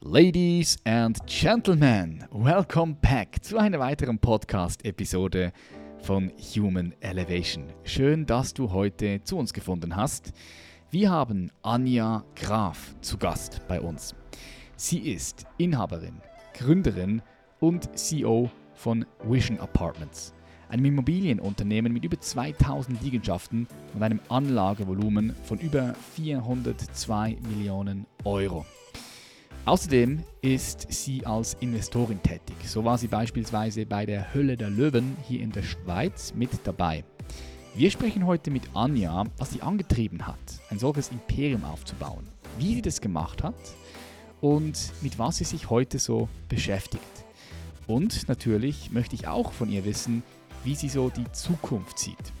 Ladies and Gentlemen, welcome back zu einer weiteren Podcast-Episode von Human Elevation. Schön, dass du heute zu uns gefunden hast. Wir haben Anja Graf zu Gast bei uns. Sie ist Inhaberin, Gründerin und CEO von Vision Apartments, einem Immobilienunternehmen mit über 2000 Liegenschaften und einem Anlagevolumen von über 402 Millionen Euro. Außerdem ist sie als Investorin tätig. So war sie beispielsweise bei der Hölle der Löwen hier in der Schweiz mit dabei. Wir sprechen heute mit Anja, was sie angetrieben hat, ein solches Imperium aufzubauen, wie sie das gemacht hat und mit was sie sich heute so beschäftigt. Und natürlich möchte ich auch von ihr wissen, wie sie so die Zukunft sieht.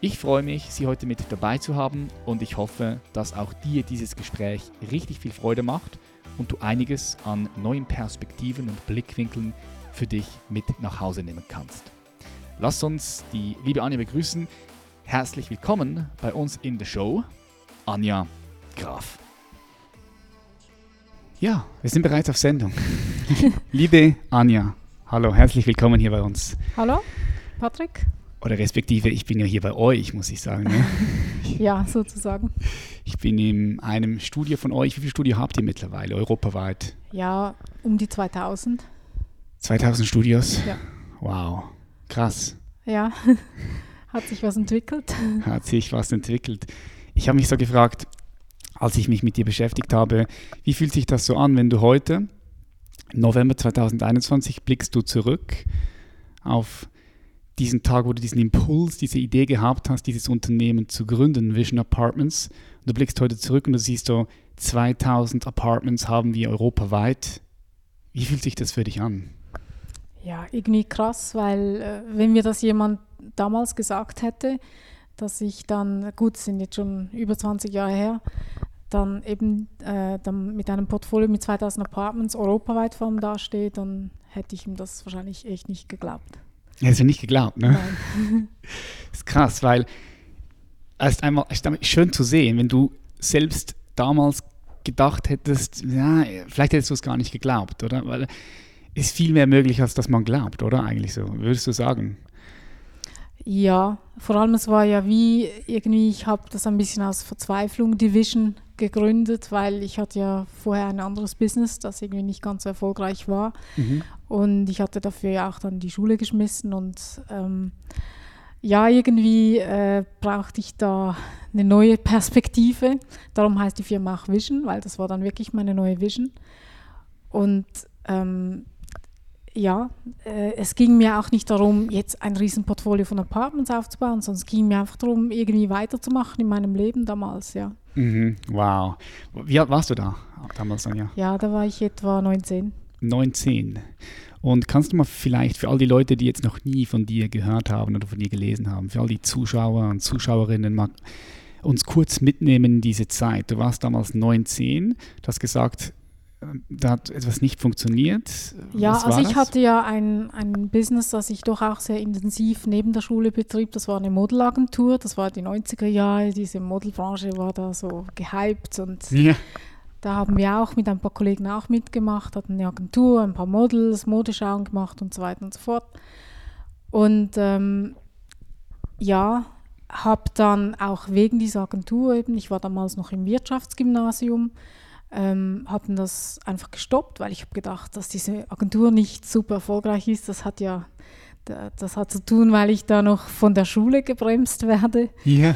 Ich freue mich, Sie heute mit dabei zu haben und ich hoffe, dass auch dir dieses Gespräch richtig viel Freude macht und du einiges an neuen Perspektiven und Blickwinkeln für dich mit nach Hause nehmen kannst. Lass uns die liebe Anja begrüßen. Herzlich willkommen bei uns in der Show, Anja Graf. Ja, wir sind bereits auf Sendung. liebe Anja, hallo, herzlich willkommen hier bei uns. Hallo, Patrick. Oder respektive, ich bin ja hier bei euch, muss ich sagen. Ne? ja, sozusagen. Ich bin in einem Studio von euch. Wie viele Studio habt ihr mittlerweile, europaweit? Ja, um die 2000. 2000 Studios? Ja. Wow, krass. Ja, hat sich was entwickelt. Hat sich was entwickelt. Ich habe mich so gefragt, als ich mich mit dir beschäftigt habe, wie fühlt sich das so an, wenn du heute, November 2021, blickst du zurück auf diesen Tag, wo du diesen Impuls, diese Idee gehabt hast, dieses Unternehmen zu gründen, Vision Apartments. Und du blickst heute zurück und du siehst so, 2000 Apartments haben wir europaweit. Wie fühlt sich das für dich an? Ja, irgendwie krass, weil äh, wenn mir das jemand damals gesagt hätte, dass ich dann, gut, sind jetzt schon über 20 Jahre her, dann eben äh, dann mit einem Portfolio mit 2000 Apartments europaweit vor ihm dastehe, dann hätte ich ihm das wahrscheinlich echt nicht geglaubt. Ist ja nicht geglaubt, ne? Nein. das ist krass, weil es ist einmal ist schön zu sehen, wenn du selbst damals gedacht hättest, ja, vielleicht hättest du es gar nicht geglaubt, oder? Weil es ist viel mehr möglich, als dass man glaubt, oder? Eigentlich so, würdest du sagen? Ja, vor allem es war ja wie irgendwie, ich habe das ein bisschen aus Verzweiflung Division gegründet, weil ich hatte ja vorher ein anderes Business, das irgendwie nicht ganz so erfolgreich war. Mhm. Und ich hatte dafür ja auch dann die Schule geschmissen und ähm, ja, irgendwie äh, brauchte ich da eine neue Perspektive. Darum heißt die Firma auch Vision, weil das war dann wirklich meine neue Vision. Und ähm, ja, äh, es ging mir auch nicht darum, jetzt ein Riesenportfolio von Apartments aufzubauen, sondern es ging mir einfach darum, irgendwie weiterzumachen in meinem Leben damals, ja. Mhm, wow. Wie alt warst du da damals, Sonja? Ja, da war ich etwa 19. 19. Und kannst du mal vielleicht für all die Leute, die jetzt noch nie von dir gehört haben oder von dir gelesen haben, für all die Zuschauer und Zuschauerinnen mal uns kurz mitnehmen in diese Zeit. Du warst damals 19, du hast gesagt, da hat etwas nicht funktioniert. Ja, also ich das? hatte ja ein, ein Business, das ich doch auch sehr intensiv neben der Schule betrieb. Das war eine Modelagentur, das war die 90er Jahre. Diese Modelbranche war da so gehypt und ja. Da haben wir auch mit ein paar Kollegen auch mitgemacht, hatten eine Agentur, ein paar Models, Modeschauen gemacht und so weiter und so fort. Und ähm, ja, habe dann auch wegen dieser Agentur eben, ich war damals noch im Wirtschaftsgymnasium, ähm, haben das einfach gestoppt, weil ich habe gedacht, dass diese Agentur nicht super erfolgreich ist. Das hat ja, das hat zu tun, weil ich da noch von der Schule gebremst werde. Ja.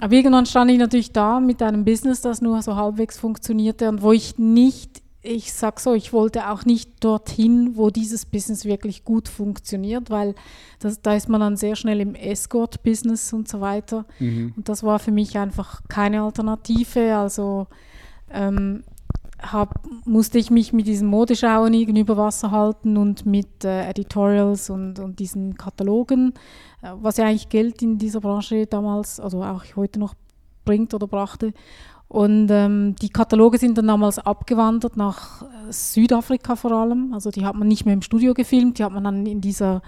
Aber irgendwann stand ich natürlich da mit einem Business, das nur so halbwegs funktionierte und wo ich nicht, ich sag so, ich wollte auch nicht dorthin, wo dieses Business wirklich gut funktioniert, weil das, da ist man dann sehr schnell im Escort-Business und so weiter. Mhm. Und das war für mich einfach keine Alternative. Also ähm, hab, musste ich mich mit diesen Modeschauen über Wasser halten und mit äh, Editorials und, und diesen Katalogen, äh, was ja eigentlich Geld in dieser Branche damals, also auch heute noch bringt oder brachte. Und ähm, die Kataloge sind dann damals abgewandert nach äh, Südafrika vor allem. Also die hat man nicht mehr im Studio gefilmt, die hat man dann in dieser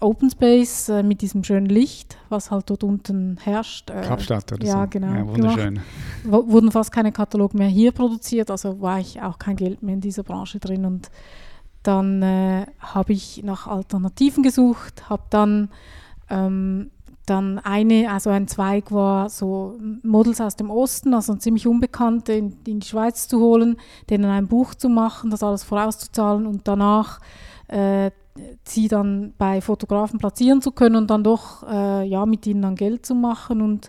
Open Space äh, mit diesem schönen Licht, was halt dort unten herrscht. Äh, Kapstadt oder ja, so. Genau, ja, wunderschön. Gemacht. Wurden fast keine Kataloge mehr hier produziert, also war ich auch kein Geld mehr in dieser Branche drin und dann äh, habe ich nach Alternativen gesucht, habe dann ähm, dann eine, also ein Zweig war so Models aus dem Osten, also ziemlich Unbekannte in, in, die Schweiz zu holen, denen ein Buch zu machen, das alles vorauszuzahlen und danach äh, sie dann bei Fotografen platzieren zu können und dann doch äh, ja mit ihnen dann Geld zu machen und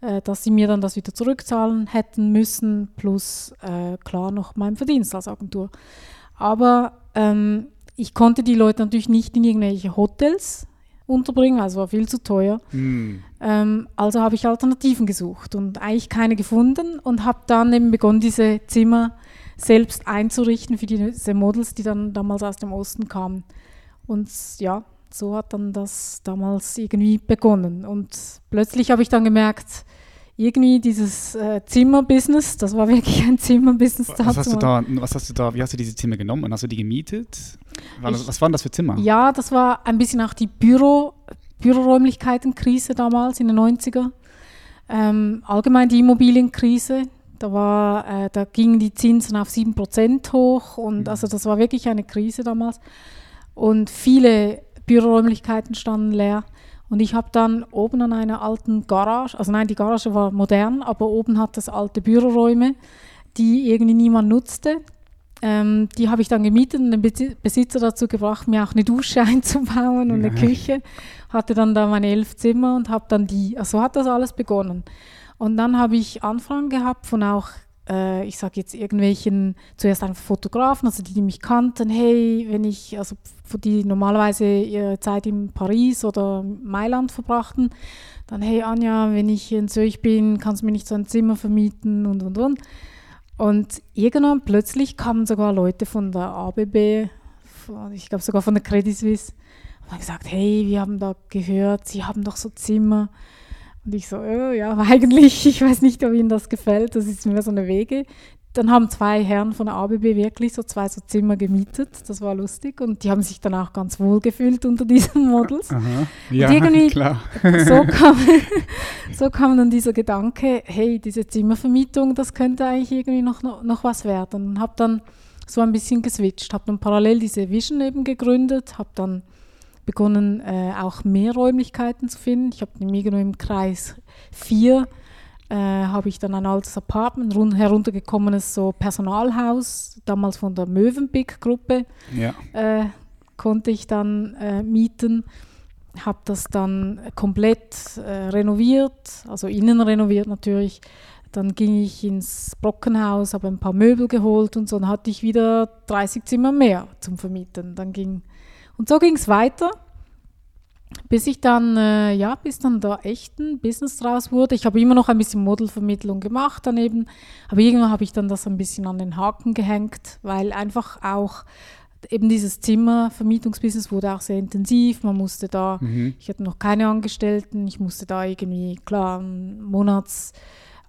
äh, dass sie mir dann das wieder zurückzahlen hätten müssen plus äh, klar noch mein Verdienst als Agentur. Aber ähm, ich konnte die Leute natürlich nicht in irgendwelche Hotels unterbringen, also war viel zu teuer. Mm. Ähm, also habe ich Alternativen gesucht und eigentlich keine gefunden und habe dann eben begonnen, diese Zimmer selbst einzurichten für diese Models, die dann damals aus dem Osten kamen. Und ja, so hat dann das damals irgendwie begonnen. Und plötzlich habe ich dann gemerkt, irgendwie dieses äh, Zimmerbusiness, das war wirklich ein Zimmerbusiness. Was hast, du da, was hast du da, wie hast du diese Zimmer genommen? Hast du die gemietet? War ich, was waren das für Zimmer? Ja, das war ein bisschen auch die Büro, Büroräumlichkeitenkrise damals in den 90er. Ähm, allgemein die Immobilienkrise. Da, war, äh, da gingen die Zinsen auf 7% hoch und mhm. also das war wirklich eine Krise damals. Und viele Büroräumlichkeiten standen leer. Und ich habe dann oben an einer alten Garage, also nein, die Garage war modern, aber oben hat es alte Büroräume, die irgendwie niemand nutzte. Ähm, die habe ich dann gemietet und den Besitzer dazu gebracht, mir auch eine Dusche einzubauen und eine Küche. Hatte dann da meine elf Zimmer und habe dann die, also hat das alles begonnen. Und dann habe ich Anfragen gehabt von auch äh, ich sage jetzt irgendwelchen, zuerst einfach Fotografen, also die, die mich kannten, hey, wenn ich, also die normalerweise ihre Zeit in Paris oder Mailand verbrachten, dann, hey Anja, wenn ich in Zürich bin, kannst du mir nicht so ein Zimmer vermieten und und und. Und irgendwann plötzlich kamen sogar Leute von der ABB, von, ich glaube sogar von der Credit Suisse, und haben gesagt, hey, wir haben da gehört, sie haben doch so Zimmer. Und ich so, oh, ja, eigentlich, ich weiß nicht, ob Ihnen das gefällt, das ist mir so eine Wege. Dann haben zwei Herren von der ABB wirklich so zwei so Zimmer gemietet, das war lustig und die haben sich dann auch ganz wohl gefühlt unter diesen Models. Aha. Ja, und irgendwie, klar. so, kam, so kam dann dieser Gedanke, hey, diese Zimmervermietung, das könnte eigentlich irgendwie noch, noch, noch was werden. Und habe dann so ein bisschen geswitcht, habe dann parallel diese Vision eben gegründet, habe dann begonnen, äh, auch mehr Räumlichkeiten zu finden. Ich habe in Migano im Kreis 4 äh, habe ich dann ein altes Apartment, rund, heruntergekommenes so Personalhaus, damals von der Mövenpick-Gruppe, ja. äh, konnte ich dann äh, mieten. Habe das dann komplett äh, renoviert, also innen renoviert natürlich. Dann ging ich ins Brockenhaus, habe ein paar Möbel geholt und so. Dann hatte ich wieder 30 Zimmer mehr zum Vermieten. Dann ging und so ging es weiter, bis ich dann, äh, ja, bis dann da echt ein Business draus wurde. Ich habe immer noch ein bisschen Modelvermittlung gemacht daneben, aber irgendwann habe ich dann das ein bisschen an den Haken gehängt, weil einfach auch eben dieses Zimmervermietungsbusiness wurde auch sehr intensiv. Man musste da, mhm. ich hatte noch keine Angestellten, ich musste da irgendwie, klar, Monats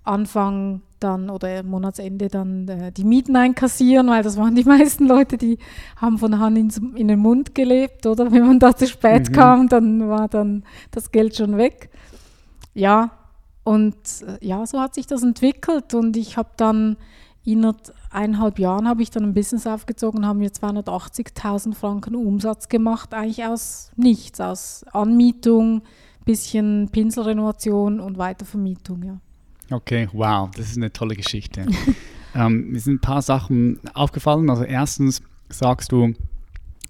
Anfang dann oder Monatsende dann äh, die Mieten einkassieren, weil das waren die meisten Leute, die haben von Hand ins, in den Mund gelebt, oder? Wenn man da zu spät mhm. kam, dann war dann das Geld schon weg. Ja, und äh, ja, so hat sich das entwickelt und ich habe dann in eineinhalb Jahren habe ich dann ein Business aufgezogen und haben mir 280.000 Franken Umsatz gemacht, eigentlich aus nichts, aus Anmietung, bisschen Pinselrenovation und Weitervermietung, ja. Okay, wow, das ist eine tolle Geschichte. ähm, mir sind ein paar Sachen aufgefallen. Also erstens sagst du,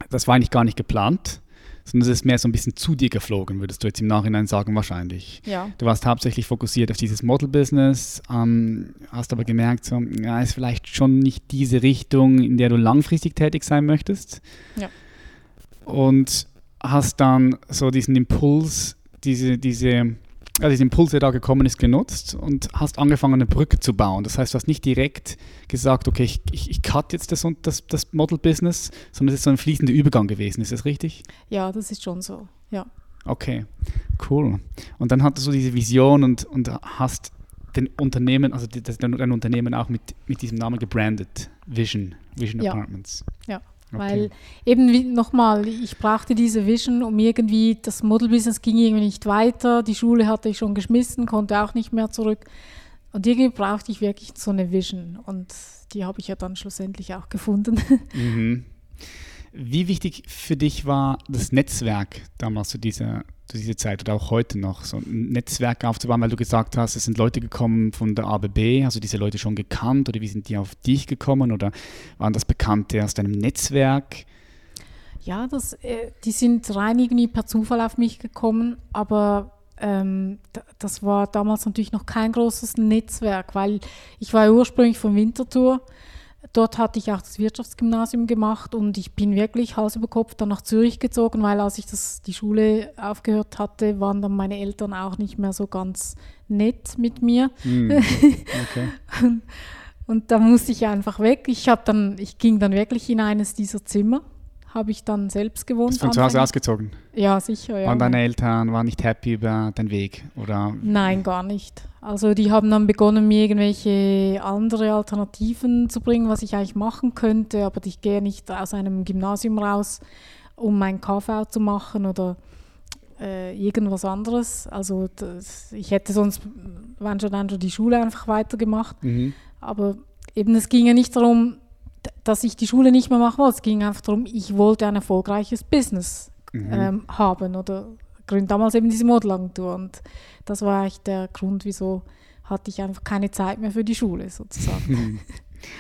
das war eigentlich gar nicht geplant, sondern es ist mehr so ein bisschen zu dir geflogen, würdest du jetzt im Nachhinein sagen wahrscheinlich. Ja. Du warst hauptsächlich fokussiert auf dieses Model-Business, ähm, hast aber gemerkt, so, ja, ist vielleicht schon nicht diese Richtung, in der du langfristig tätig sein möchtest. Ja. Und hast dann so diesen Impuls, diese, diese also dieser Impuls, der da gekommen ist, genutzt und hast angefangen, eine Brücke zu bauen. Das heißt, du hast nicht direkt gesagt, okay, ich, ich, ich cut jetzt das, das, das Model-Business, sondern es ist so ein fließender Übergang gewesen. Ist das richtig? Ja, das ist schon so, ja. Okay, cool. Und dann hattest du diese Vision und, und hast den Unternehmen, also dein Unternehmen auch mit, mit diesem Namen gebrandet, Vision, Vision ja. Apartments. Ja. Okay. Weil eben nochmal, ich brauchte diese Vision, um irgendwie, das Model-Business ging irgendwie nicht weiter, die Schule hatte ich schon geschmissen, konnte auch nicht mehr zurück. Und irgendwie brauchte ich wirklich so eine Vision und die habe ich ja dann schlussendlich auch gefunden. Mhm. Wie wichtig für dich war das Netzwerk damals zu dieser, zu dieser Zeit oder auch heute noch, so ein Netzwerk aufzubauen, weil du gesagt hast, es sind Leute gekommen von der ABB, also diese Leute schon gekannt oder wie sind die auf dich gekommen oder waren das Bekannte aus deinem Netzwerk? Ja, das, äh, die sind rein irgendwie per Zufall auf mich gekommen, aber ähm, das war damals natürlich noch kein großes Netzwerk, weil ich war ursprünglich von Winterthur Dort hatte ich auch das Wirtschaftsgymnasium gemacht und ich bin wirklich Hals über Kopf dann nach Zürich gezogen, weil als ich das, die Schule aufgehört hatte, waren dann meine Eltern auch nicht mehr so ganz nett mit mir. Mm, okay. und, und da musste ich einfach weg. Ich, dann, ich ging dann wirklich in eines dieser Zimmer habe ich dann selbst gewohnt. Bist von zu Hause ausgezogen? Ja, sicher. Ja. Waren deine Eltern waren nicht happy über den Weg? Oder? Nein, gar nicht. Also die haben dann begonnen, mir irgendwelche andere Alternativen zu bringen, was ich eigentlich machen könnte, aber ich gehe nicht aus einem Gymnasium raus, um mein KV zu machen oder äh, irgendwas anderes. Also das, ich hätte sonst, wenn schon dann schon die Schule einfach weitergemacht. Mhm. Aber eben es ging ja nicht darum, dass ich die Schule nicht mehr machen wollte. Es ging einfach darum, ich wollte ein erfolgreiches Business mhm. ähm, haben oder gründe damals eben diese Modelagentur und das war eigentlich der Grund, wieso hatte ich einfach keine Zeit mehr für die Schule sozusagen.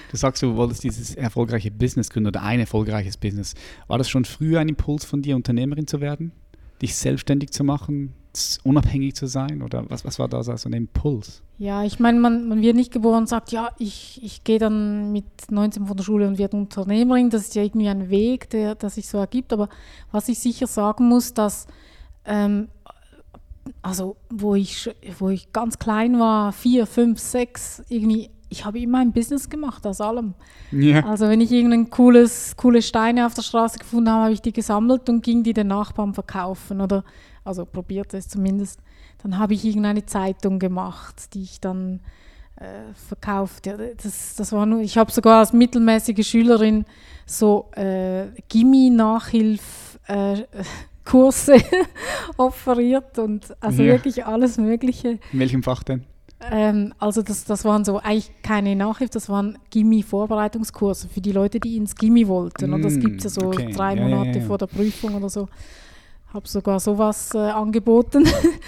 Du sagst, du wolltest dieses erfolgreiche Business gründen oder ein erfolgreiches Business. War das schon früher ein Impuls von dir, Unternehmerin zu werden? Dich selbstständig zu machen? Unabhängig zu sein? Oder was, was war da so ein Impuls? Ja, ich meine, man, man wird nicht geboren und sagt, ja, ich, ich gehe dann mit 19 von der Schule und werde Unternehmerin. Das ist ja irgendwie ein Weg, der, der sich so ergibt. Aber was ich sicher sagen muss, dass, ähm, also wo ich, wo ich ganz klein war, vier, fünf, sechs, irgendwie ich habe immer ein Business gemacht aus allem. Yeah. Also wenn ich irgendein cooles, coole Steine auf der Straße gefunden habe, habe ich die gesammelt und ging die den Nachbarn verkaufen oder also probierte es zumindest. Dann habe ich irgendeine Zeitung gemacht, die ich dann äh, verkauft. Ja, das, das war nur, ich habe sogar als mittelmäßige Schülerin so äh, Gimmi-Nachhilf-Kurse äh, offeriert und also ja. wirklich alles Mögliche. In welchem Fach denn? Ähm, also das, das waren so eigentlich keine Nachhilfe, das waren Gimmi-Vorbereitungskurse für die Leute, die ins Gimmi wollten. Mm, und das gibt es ja so okay. drei ja, Monate vor der Prüfung oder so habe sogar sowas äh, angeboten.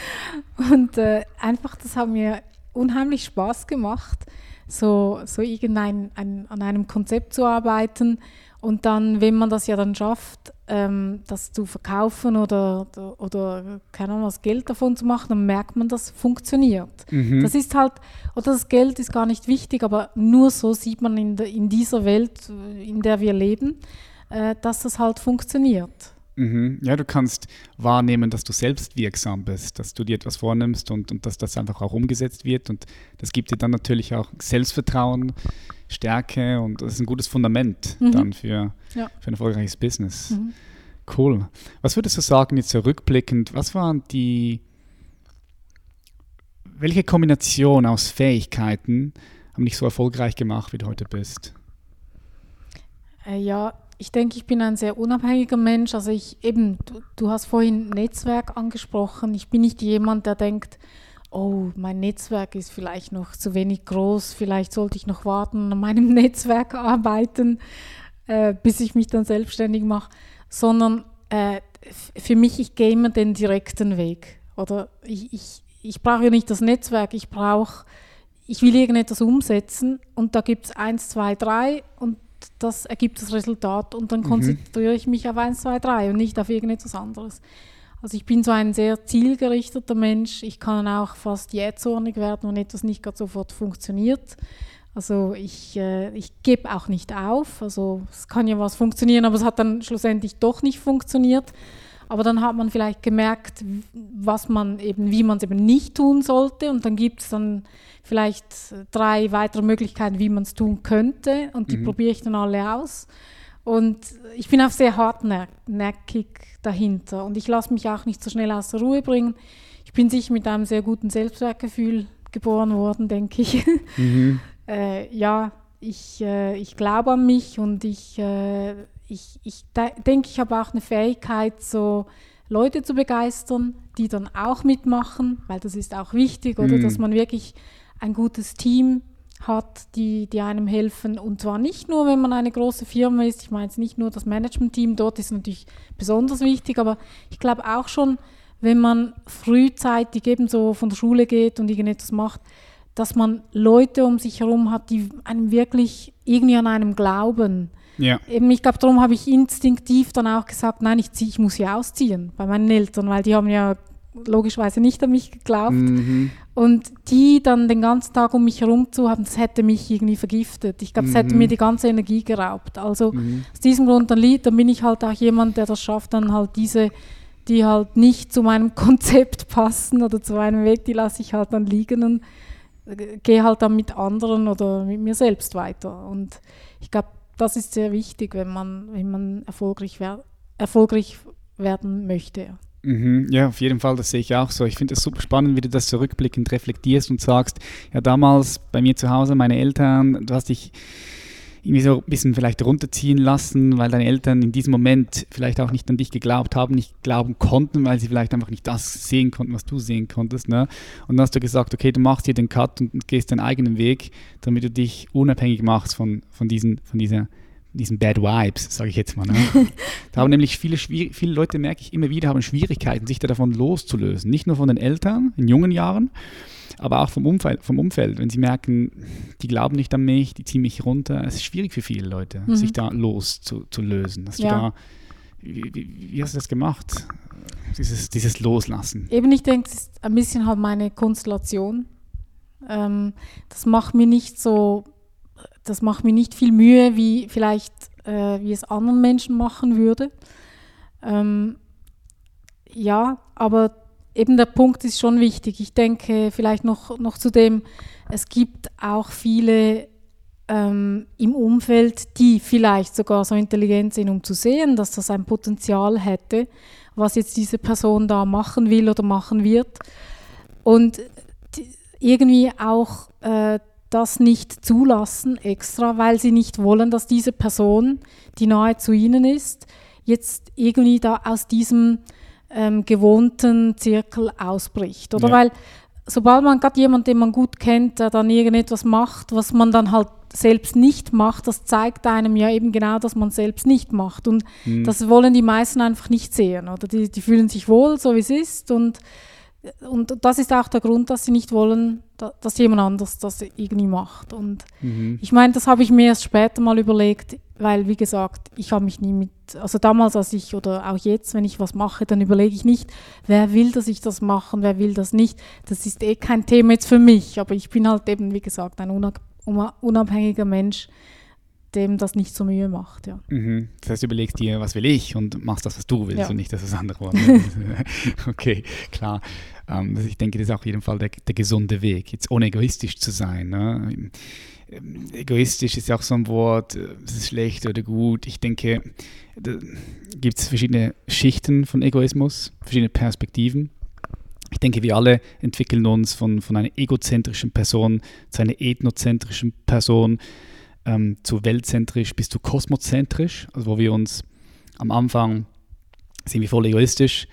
und äh, einfach, das hat mir unheimlich Spaß gemacht, so, so irgendein, ein, an einem Konzept zu arbeiten. Und dann, wenn man das ja dann schafft, ähm, das zu verkaufen oder, oder, oder, keine Ahnung, was Geld davon zu machen, dann merkt man, das funktioniert. Mhm. Das ist halt, oder das Geld ist gar nicht wichtig, aber nur so sieht man in, de, in dieser Welt, in der wir leben, äh, dass das halt funktioniert. Mhm. Ja, du kannst wahrnehmen, dass du selbst wirksam bist, dass du dir etwas vornimmst und, und dass das einfach auch umgesetzt wird. Und das gibt dir dann natürlich auch Selbstvertrauen, Stärke und das ist ein gutes Fundament mhm. dann für, ja. für ein erfolgreiches Business. Mhm. Cool. Was würdest du sagen, jetzt zurückblickend, was waren die, welche Kombination aus Fähigkeiten haben dich so erfolgreich gemacht, wie du heute bist? Äh, ja, ich denke, ich bin ein sehr unabhängiger Mensch. Also ich eben, du, du, hast vorhin Netzwerk angesprochen. Ich bin nicht jemand, der denkt, oh, mein Netzwerk ist vielleicht noch zu wenig groß, vielleicht sollte ich noch warten, an meinem Netzwerk arbeiten, äh, bis ich mich dann selbstständig mache. Sondern äh, für mich, ich gehe immer den direkten Weg. Oder ich, ich, ich brauche ja nicht das Netzwerk, ich brauche, ich will irgendetwas umsetzen und da gibt es eins, zwei, drei und das ergibt das Resultat und dann mhm. konzentriere ich mich auf 1, 2, 3 und nicht auf irgendetwas anderes. Also ich bin so ein sehr zielgerichteter Mensch. Ich kann auch fast jähzornig werden, wenn etwas nicht gerade sofort funktioniert. Also ich, äh, ich gebe auch nicht auf. Also es kann ja was funktionieren, aber es hat dann schlussendlich doch nicht funktioniert. Aber dann hat man vielleicht gemerkt, was man eben, wie man es eben nicht tun sollte. Und dann gibt es dann vielleicht drei weitere Möglichkeiten, wie man es tun könnte. Und die mhm. probiere ich dann alle aus. Und ich bin auch sehr hartnäckig dahinter. Und ich lasse mich auch nicht so schnell aus der Ruhe bringen. Ich bin sicher mit einem sehr guten Selbstwertgefühl geboren worden, denke ich. Mhm. äh, ja, ich, äh, ich glaube an mich und ich, äh, ich, ich denke, ich habe auch eine Fähigkeit, so Leute zu begeistern, die dann auch mitmachen, weil das ist auch wichtig, oder mhm. dass man wirklich ein gutes Team hat, die, die einem helfen. Und zwar nicht nur, wenn man eine große Firma ist, ich meine jetzt nicht nur das Management-Team, dort ist natürlich besonders wichtig, aber ich glaube auch schon, wenn man frühzeitig eben so von der Schule geht und irgendetwas macht, dass man Leute um sich herum hat, die einem wirklich irgendwie an einem glauben. Ja. Eben, ich glaube, darum habe ich instinktiv dann auch gesagt, nein, ich, zieh, ich muss hier ausziehen bei meinen Eltern, weil die haben ja logischerweise nicht an mich geglaubt. Mhm. Und die dann den ganzen Tag um mich herum zu haben, das hätte mich irgendwie vergiftet. Ich glaube, es mhm. hätte mir die ganze Energie geraubt. Also mhm. aus diesem Grund, dann, dann bin ich halt auch jemand, der das schafft, dann halt diese, die halt nicht zu meinem Konzept passen oder zu meinem Weg, die lasse ich halt dann liegen und äh, gehe halt dann mit anderen oder mit mir selbst weiter. Und ich glaube, das ist sehr wichtig, wenn man, wenn man erfolgreich, wer erfolgreich werden möchte. Mhm, ja, auf jeden Fall, das sehe ich auch so. Ich finde es super spannend, wie du das zurückblickend reflektierst und sagst, ja, damals bei mir zu Hause, meine Eltern, du hast dich irgendwie so ein bisschen vielleicht runterziehen lassen, weil deine Eltern in diesem Moment vielleicht auch nicht an dich geglaubt haben, nicht glauben konnten, weil sie vielleicht einfach nicht das sehen konnten, was du sehen konntest. Ne? Und dann hast du gesagt, okay, du machst hier den Cut und gehst deinen eigenen Weg, damit du dich unabhängig machst von, von, diesen, von dieser diesen Bad Vibes, sage ich jetzt mal. Ne? da haben nämlich viele, viele Leute, merke ich immer wieder, haben Schwierigkeiten, sich davon loszulösen. Nicht nur von den Eltern in jungen Jahren, aber auch vom Umfeld, vom Umfeld. Wenn sie merken, die glauben nicht an mich, die ziehen mich runter. Es ist schwierig für viele Leute, mhm. sich da loszulösen. Hast ja. da, wie, wie, wie, hast du das gemacht? Dieses, dieses Loslassen. Eben, ich denke, es ist ein bisschen halt meine Konstellation. Ähm, das macht mir nicht so, das macht mir nicht viel Mühe, wie vielleicht, äh, wie es anderen Menschen machen würde. Ähm, ja, aber eben der Punkt ist schon wichtig. Ich denke vielleicht noch, noch zu dem, es gibt auch viele ähm, im Umfeld, die vielleicht sogar so intelligent sind, um zu sehen, dass das ein Potenzial hätte, was jetzt diese Person da machen will oder machen wird. Und irgendwie auch äh, das nicht zulassen extra, weil sie nicht wollen, dass diese Person, die nahe zu ihnen ist, jetzt irgendwie da aus diesem ähm, gewohnten Zirkel ausbricht. Oder ja. weil sobald man gerade jemanden, den man gut kennt, der dann irgendetwas macht, was man dann halt selbst nicht macht, das zeigt einem ja eben genau, dass man selbst nicht macht. Und mhm. das wollen die meisten einfach nicht sehen. Oder die, die fühlen sich wohl, so wie es ist. Und, und das ist auch der Grund, dass sie nicht wollen, dass jemand anders das irgendwie macht. Und mhm. ich meine, das habe ich mir erst später mal überlegt, weil, wie gesagt, ich habe mich nie mit, also damals, als ich oder auch jetzt, wenn ich was mache, dann überlege ich nicht, wer will, dass ich das mache, wer will das nicht. Das ist eh kein Thema jetzt für mich, aber ich bin halt eben, wie gesagt, ein unabhängiger Mensch, dem das nicht so Mühe macht. Ja. Mhm. Das heißt, du überlegst dir, was will ich und machst das, was du willst ja. und nicht, dass das andere wollen. okay, klar. Ähm, ich denke, das ist auf jeden Fall der, der gesunde Weg, jetzt ohne egoistisch zu sein. Ne? Ähm, egoistisch ist ja auch so ein Wort, äh, es ist schlecht oder gut. Ich denke, da gibt es verschiedene Schichten von Egoismus, verschiedene Perspektiven. Ich denke, wir alle entwickeln uns von, von einer egozentrischen Person zu einer ethnozentrischen Person, ähm, zu weltzentrisch bis zu kosmozentrisch, also wo wir uns am Anfang sind wir voll egoistisch,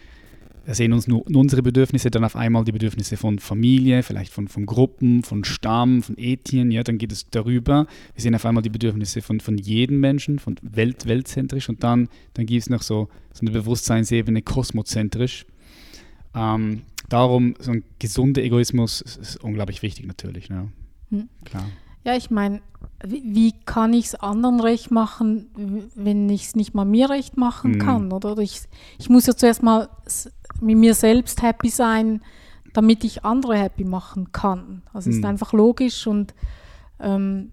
wir sehen uns nur unsere Bedürfnisse, dann auf einmal die Bedürfnisse von Familie, vielleicht von, von Gruppen, von Stamm, von Ethien, ja, dann geht es darüber. Wir sehen auf einmal die Bedürfnisse von, von jedem Menschen, von Welt, weltzentrisch und dann, dann gibt es noch so, so eine Bewusstseinsebene kosmozentrisch. Ähm, darum, so ein gesunder Egoismus ist unglaublich wichtig natürlich. Ne? Hm. Klar. Ja, ich meine, wie, wie, kann ich es anderen recht machen, wenn ich es nicht mal mir recht machen mhm. kann? Oder ich, ich muss ja zuerst mal mit mir selbst happy sein, damit ich andere happy machen kann. Also es mhm. ist einfach logisch und ähm,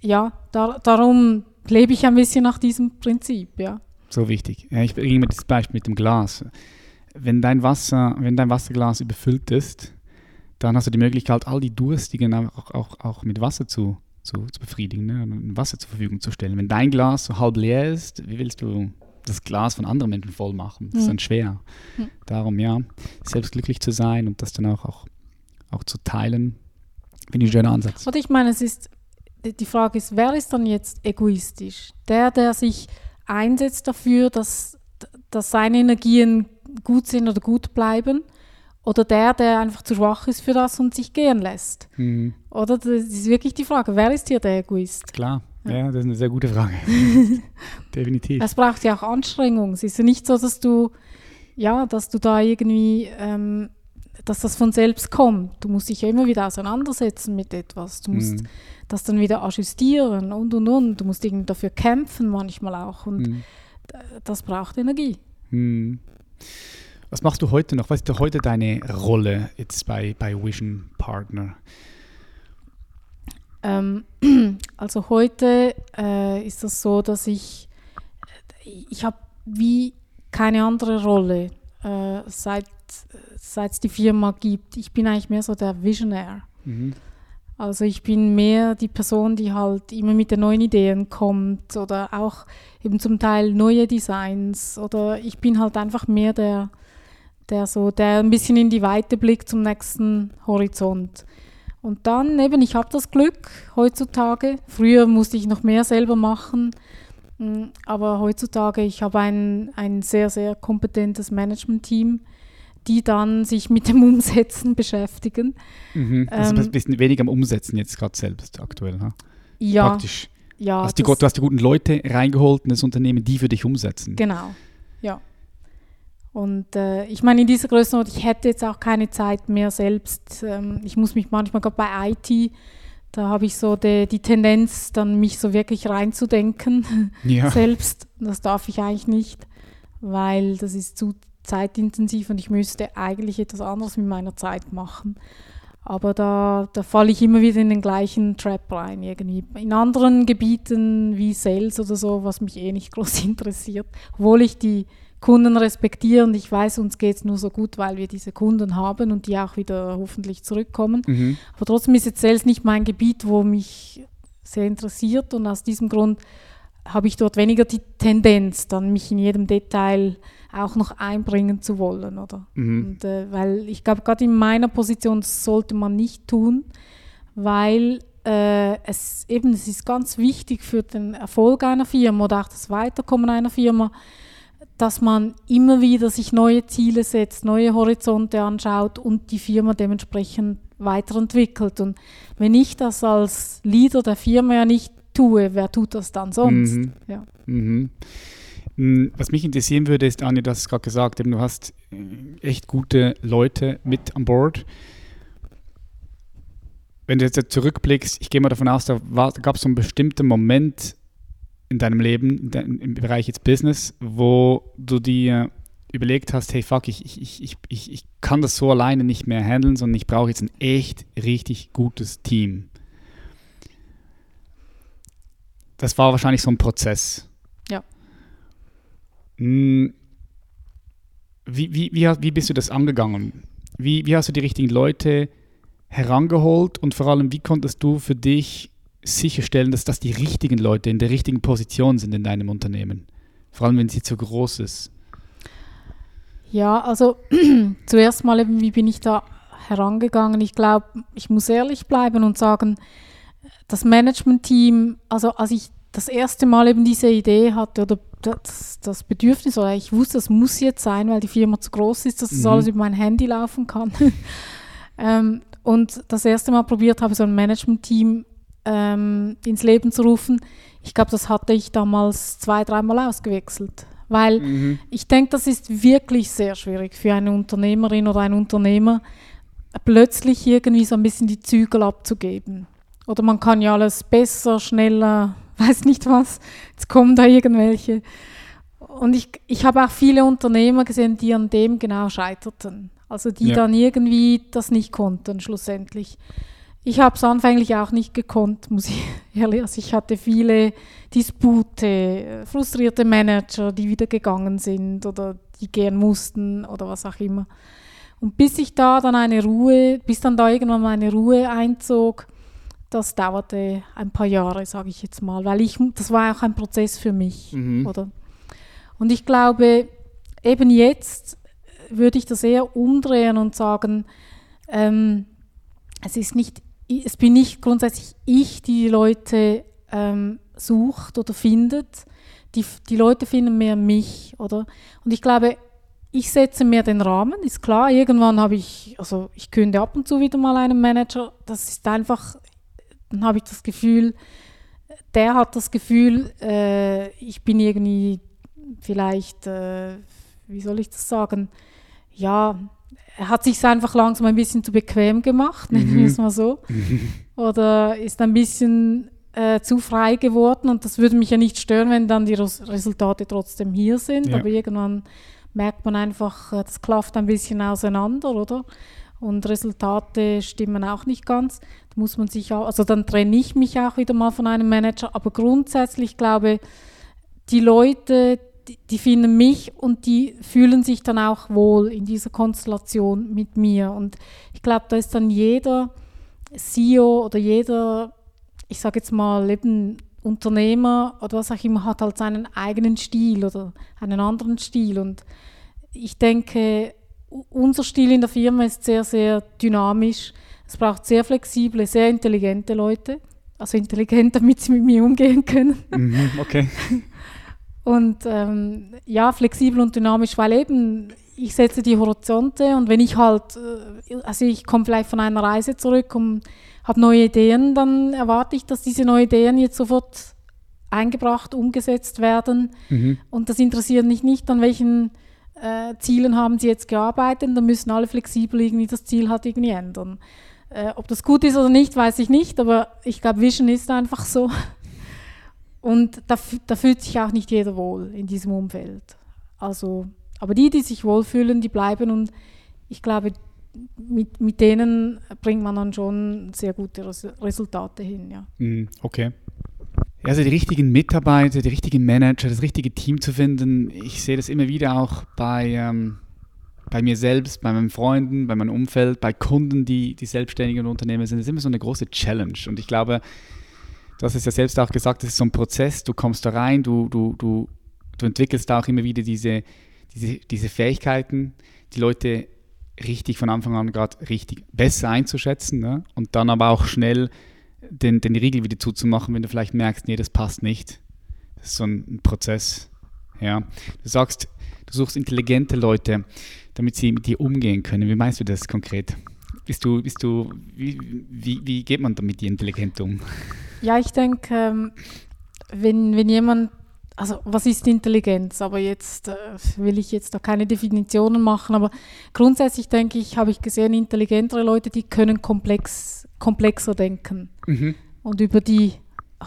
ja, da, darum lebe ich ein bisschen nach diesem Prinzip, ja. So wichtig. Ja, ich bringe mir das Beispiel mit dem Glas. Wenn dein Wasser, wenn dein Wasserglas überfüllt ist, dann hast du die Möglichkeit, all die Durstigen auch, auch, auch mit Wasser zu, zu, zu befriedigen, ne? Wasser zur Verfügung zu stellen. Wenn dein Glas so halb leer ist, wie willst du das Glas von anderen Menschen voll machen. Das ist dann schwer. Mhm. Darum, ja, selbst glücklich zu sein und das dann auch, auch, auch zu teilen, finde ich ein schöner Ansatz. Und ich meine, es ist die Frage ist, wer ist dann jetzt egoistisch? Der, der sich einsetzt dafür, dass, dass seine Energien gut sind oder gut bleiben? Oder der, der einfach zu schwach ist für das und sich gehen lässt? Mhm. Oder das ist wirklich die Frage, wer ist hier der Egoist? Klar, ja, das ist eine sehr gute Frage. Definitiv. Es braucht ja auch Anstrengung. Es ist ja nicht so, dass du, ja, dass du da irgendwie, ähm, dass das von selbst kommt. Du musst dich ja immer wieder auseinandersetzen mit etwas. Du musst mhm. das dann wieder ajustieren und und und. Du musst irgendwie dafür kämpfen manchmal auch. Und mhm. das braucht Energie. Mhm. Was machst du heute noch? Was ist heute deine Rolle jetzt bei, bei Vision Partner? Ähm, also heute äh, ist das so, dass ich, ich habe wie keine andere Rolle, äh, seit es die Firma gibt. Ich bin eigentlich mehr so der Visionär. Mhm. Also ich bin mehr die Person, die halt immer mit den neuen Ideen kommt oder auch eben zum Teil neue Designs oder ich bin halt einfach mehr der, der so, der ein bisschen in die Weite blickt zum nächsten Horizont. Und dann eben, ich habe das Glück heutzutage. Früher musste ich noch mehr selber machen, mm, aber heutzutage, ich habe ein, ein sehr, sehr kompetentes Management-Team, die dann sich mit dem Umsetzen beschäftigen. Mhm. Also ähm, ein bisschen weniger am Umsetzen jetzt gerade selbst aktuell. Ne? Ja. Praktisch. Ja, hast die, du hast die guten Leute reingeholt in das Unternehmen, die für dich umsetzen. Genau, ja. Und äh, ich meine, in dieser Größenordnung, ich hätte jetzt auch keine Zeit mehr selbst. Ähm, ich muss mich manchmal gerade bei IT, da habe ich so die, die, Tendenz, dann mich so wirklich reinzudenken ja. selbst. Das darf ich eigentlich nicht, weil das ist zu zeitintensiv und ich müsste eigentlich etwas anderes mit meiner Zeit machen. Aber da, da falle ich immer wieder in den gleichen Trap rein irgendwie. In anderen Gebieten wie Sales oder so, was mich eh nicht groß interessiert, obwohl ich die Kunden respektieren. Ich weiß, uns geht es nur so gut, weil wir diese Kunden haben und die auch wieder hoffentlich zurückkommen. Mhm. Aber trotzdem ist jetzt Sales nicht mein Gebiet, wo mich sehr interessiert und aus diesem Grund habe ich dort weniger die Tendenz, dann mich in jedem Detail auch noch einbringen zu wollen, oder? Mhm. Und, äh, weil ich glaube, gerade in meiner Position sollte man nicht tun, weil äh, es eben es ist ganz wichtig für den Erfolg einer Firma oder auch das Weiterkommen einer Firma, dass man immer wieder sich neue Ziele setzt, neue Horizonte anschaut und die Firma dementsprechend weiterentwickelt. Und wenn ich das als Leader der Firma ja nicht tue, wer tut das dann sonst? Mhm. Ja. Mhm. Mm, was mich interessieren würde, ist, Anja, du hast es gerade gesagt, eben, du hast äh, echt gute Leute mit an Bord. Wenn du jetzt zurückblickst, ich gehe mal davon aus, da, da gab es so einen bestimmten Moment, in deinem Leben, im Bereich jetzt Business, wo du dir überlegt hast, hey fuck, ich, ich, ich, ich, ich kann das so alleine nicht mehr handeln, sondern ich brauche jetzt ein echt richtig gutes Team. Das war wahrscheinlich so ein Prozess. Ja. Hm, wie, wie, wie, wie bist du das angegangen? Wie, wie hast du die richtigen Leute herangeholt und vor allem, wie konntest du für dich sicherstellen, dass das die richtigen Leute in der richtigen Position sind in deinem Unternehmen? Vor allem, wenn sie zu groß ist. Ja, also zuerst mal eben, wie bin ich da herangegangen? Ich glaube, ich muss ehrlich bleiben und sagen, das Management-Team, also als ich das erste Mal eben diese Idee hatte oder das, das Bedürfnis, oder ich wusste, das muss jetzt sein, weil die Firma zu groß ist, dass das mhm. alles über mein Handy laufen kann. ähm, und das erste Mal probiert habe, so ein Management-Team ähm, ins Leben zu rufen. Ich glaube, das hatte ich damals zwei, dreimal ausgewechselt. Weil mhm. ich denke, das ist wirklich sehr schwierig für eine Unternehmerin oder einen Unternehmer, plötzlich irgendwie so ein bisschen die Zügel abzugeben. Oder man kann ja alles besser, schneller, weiß nicht was. Jetzt kommen da irgendwelche. Und ich, ich habe auch viele Unternehmer gesehen, die an dem genau scheiterten. Also die ja. dann irgendwie das nicht konnten, schlussendlich. Ich habe es anfänglich auch nicht gekonnt, muss ich ehrlich Also ich hatte viele Dispute, frustrierte Manager, die wieder gegangen sind oder die gehen mussten oder was auch immer. Und bis ich da dann eine Ruhe, bis dann da irgendwann mal eine Ruhe einzog, das dauerte ein paar Jahre, sage ich jetzt mal, weil ich, das war auch ein Prozess für mich, mhm. oder? Und ich glaube, eben jetzt würde ich das eher umdrehen und sagen, ähm, es ist nicht es bin nicht grundsätzlich ich, die die Leute ähm, sucht oder findet. Die, die Leute finden mehr mich, oder? Und ich glaube, ich setze mehr den Rahmen, ist klar. Irgendwann habe ich, also ich künde ab und zu wieder mal einen Manager. Das ist einfach, dann habe ich das Gefühl, der hat das Gefühl, äh, ich bin irgendwie vielleicht, äh, wie soll ich das sagen, ja, hat sich einfach langsam ein bisschen zu bequem gemacht, nennen wir es mal so. Oder ist ein bisschen äh, zu frei geworden und das würde mich ja nicht stören, wenn dann die Resultate trotzdem hier sind. Ja. Aber irgendwann merkt man einfach, äh, das klafft ein bisschen auseinander, oder? Und Resultate stimmen auch nicht ganz. Da muss man sich auch, also dann trenne ich mich auch wieder mal von einem Manager. Aber grundsätzlich glaube die Leute, die, finden mich und die fühlen sich dann auch wohl in dieser Konstellation mit mir. Und ich glaube, da ist dann jeder CEO oder jeder, ich sage jetzt mal, eben Unternehmer oder was auch immer, hat halt seinen eigenen Stil oder einen anderen Stil. Und ich denke, unser Stil in der Firma ist sehr, sehr dynamisch. Es braucht sehr flexible, sehr intelligente Leute. Also intelligent, damit sie mit mir umgehen können. Mhm, okay. Und ähm, ja, flexibel und dynamisch, weil eben ich setze die Horizonte und wenn ich halt, äh, also ich komme vielleicht von einer Reise zurück und habe neue Ideen, dann erwarte ich, dass diese neuen Ideen jetzt sofort eingebracht, umgesetzt werden. Mhm. Und das interessiert mich nicht, an welchen äh, Zielen haben sie jetzt gearbeitet. Dann müssen alle flexibel irgendwie das Ziel halt irgendwie ändern. Äh, ob das gut ist oder nicht, weiß ich nicht, aber ich glaube, Vision ist einfach so. Und da, da fühlt sich auch nicht jeder wohl in diesem Umfeld. Also, aber die, die sich wohlfühlen, die bleiben und ich glaube, mit, mit denen bringt man dann schon sehr gute Resultate hin. Ja. Mhm, okay. Also die richtigen Mitarbeiter, die richtigen Manager, das richtige Team zu finden, ich sehe das immer wieder auch bei, ähm, bei mir selbst, bei meinen Freunden, bei meinem Umfeld, bei Kunden, die, die selbstständige Unternehmer sind. Das ist immer so eine große Challenge. Und ich glaube, du hast es ja selbst auch gesagt, das ist so ein Prozess, du kommst da rein, du, du, du, du entwickelst da auch immer wieder diese, diese, diese Fähigkeiten, die Leute richtig von Anfang an gerade richtig besser einzuschätzen ne? und dann aber auch schnell den, den Riegel wieder zuzumachen, wenn du vielleicht merkst, nee, das passt nicht. Das ist so ein, ein Prozess. Ja. Du sagst, du suchst intelligente Leute, damit sie mit dir umgehen können. Wie meinst du das konkret? Bist du, bist du, wie, wie, wie geht man damit intelligent um? Ja, ich denke, ähm, wenn, wenn jemand, also was ist Intelligenz? Aber jetzt äh, will ich jetzt da keine Definitionen machen, aber grundsätzlich denke ich, habe ich gesehen, intelligentere Leute, die können komplex, komplexer denken mhm. und über die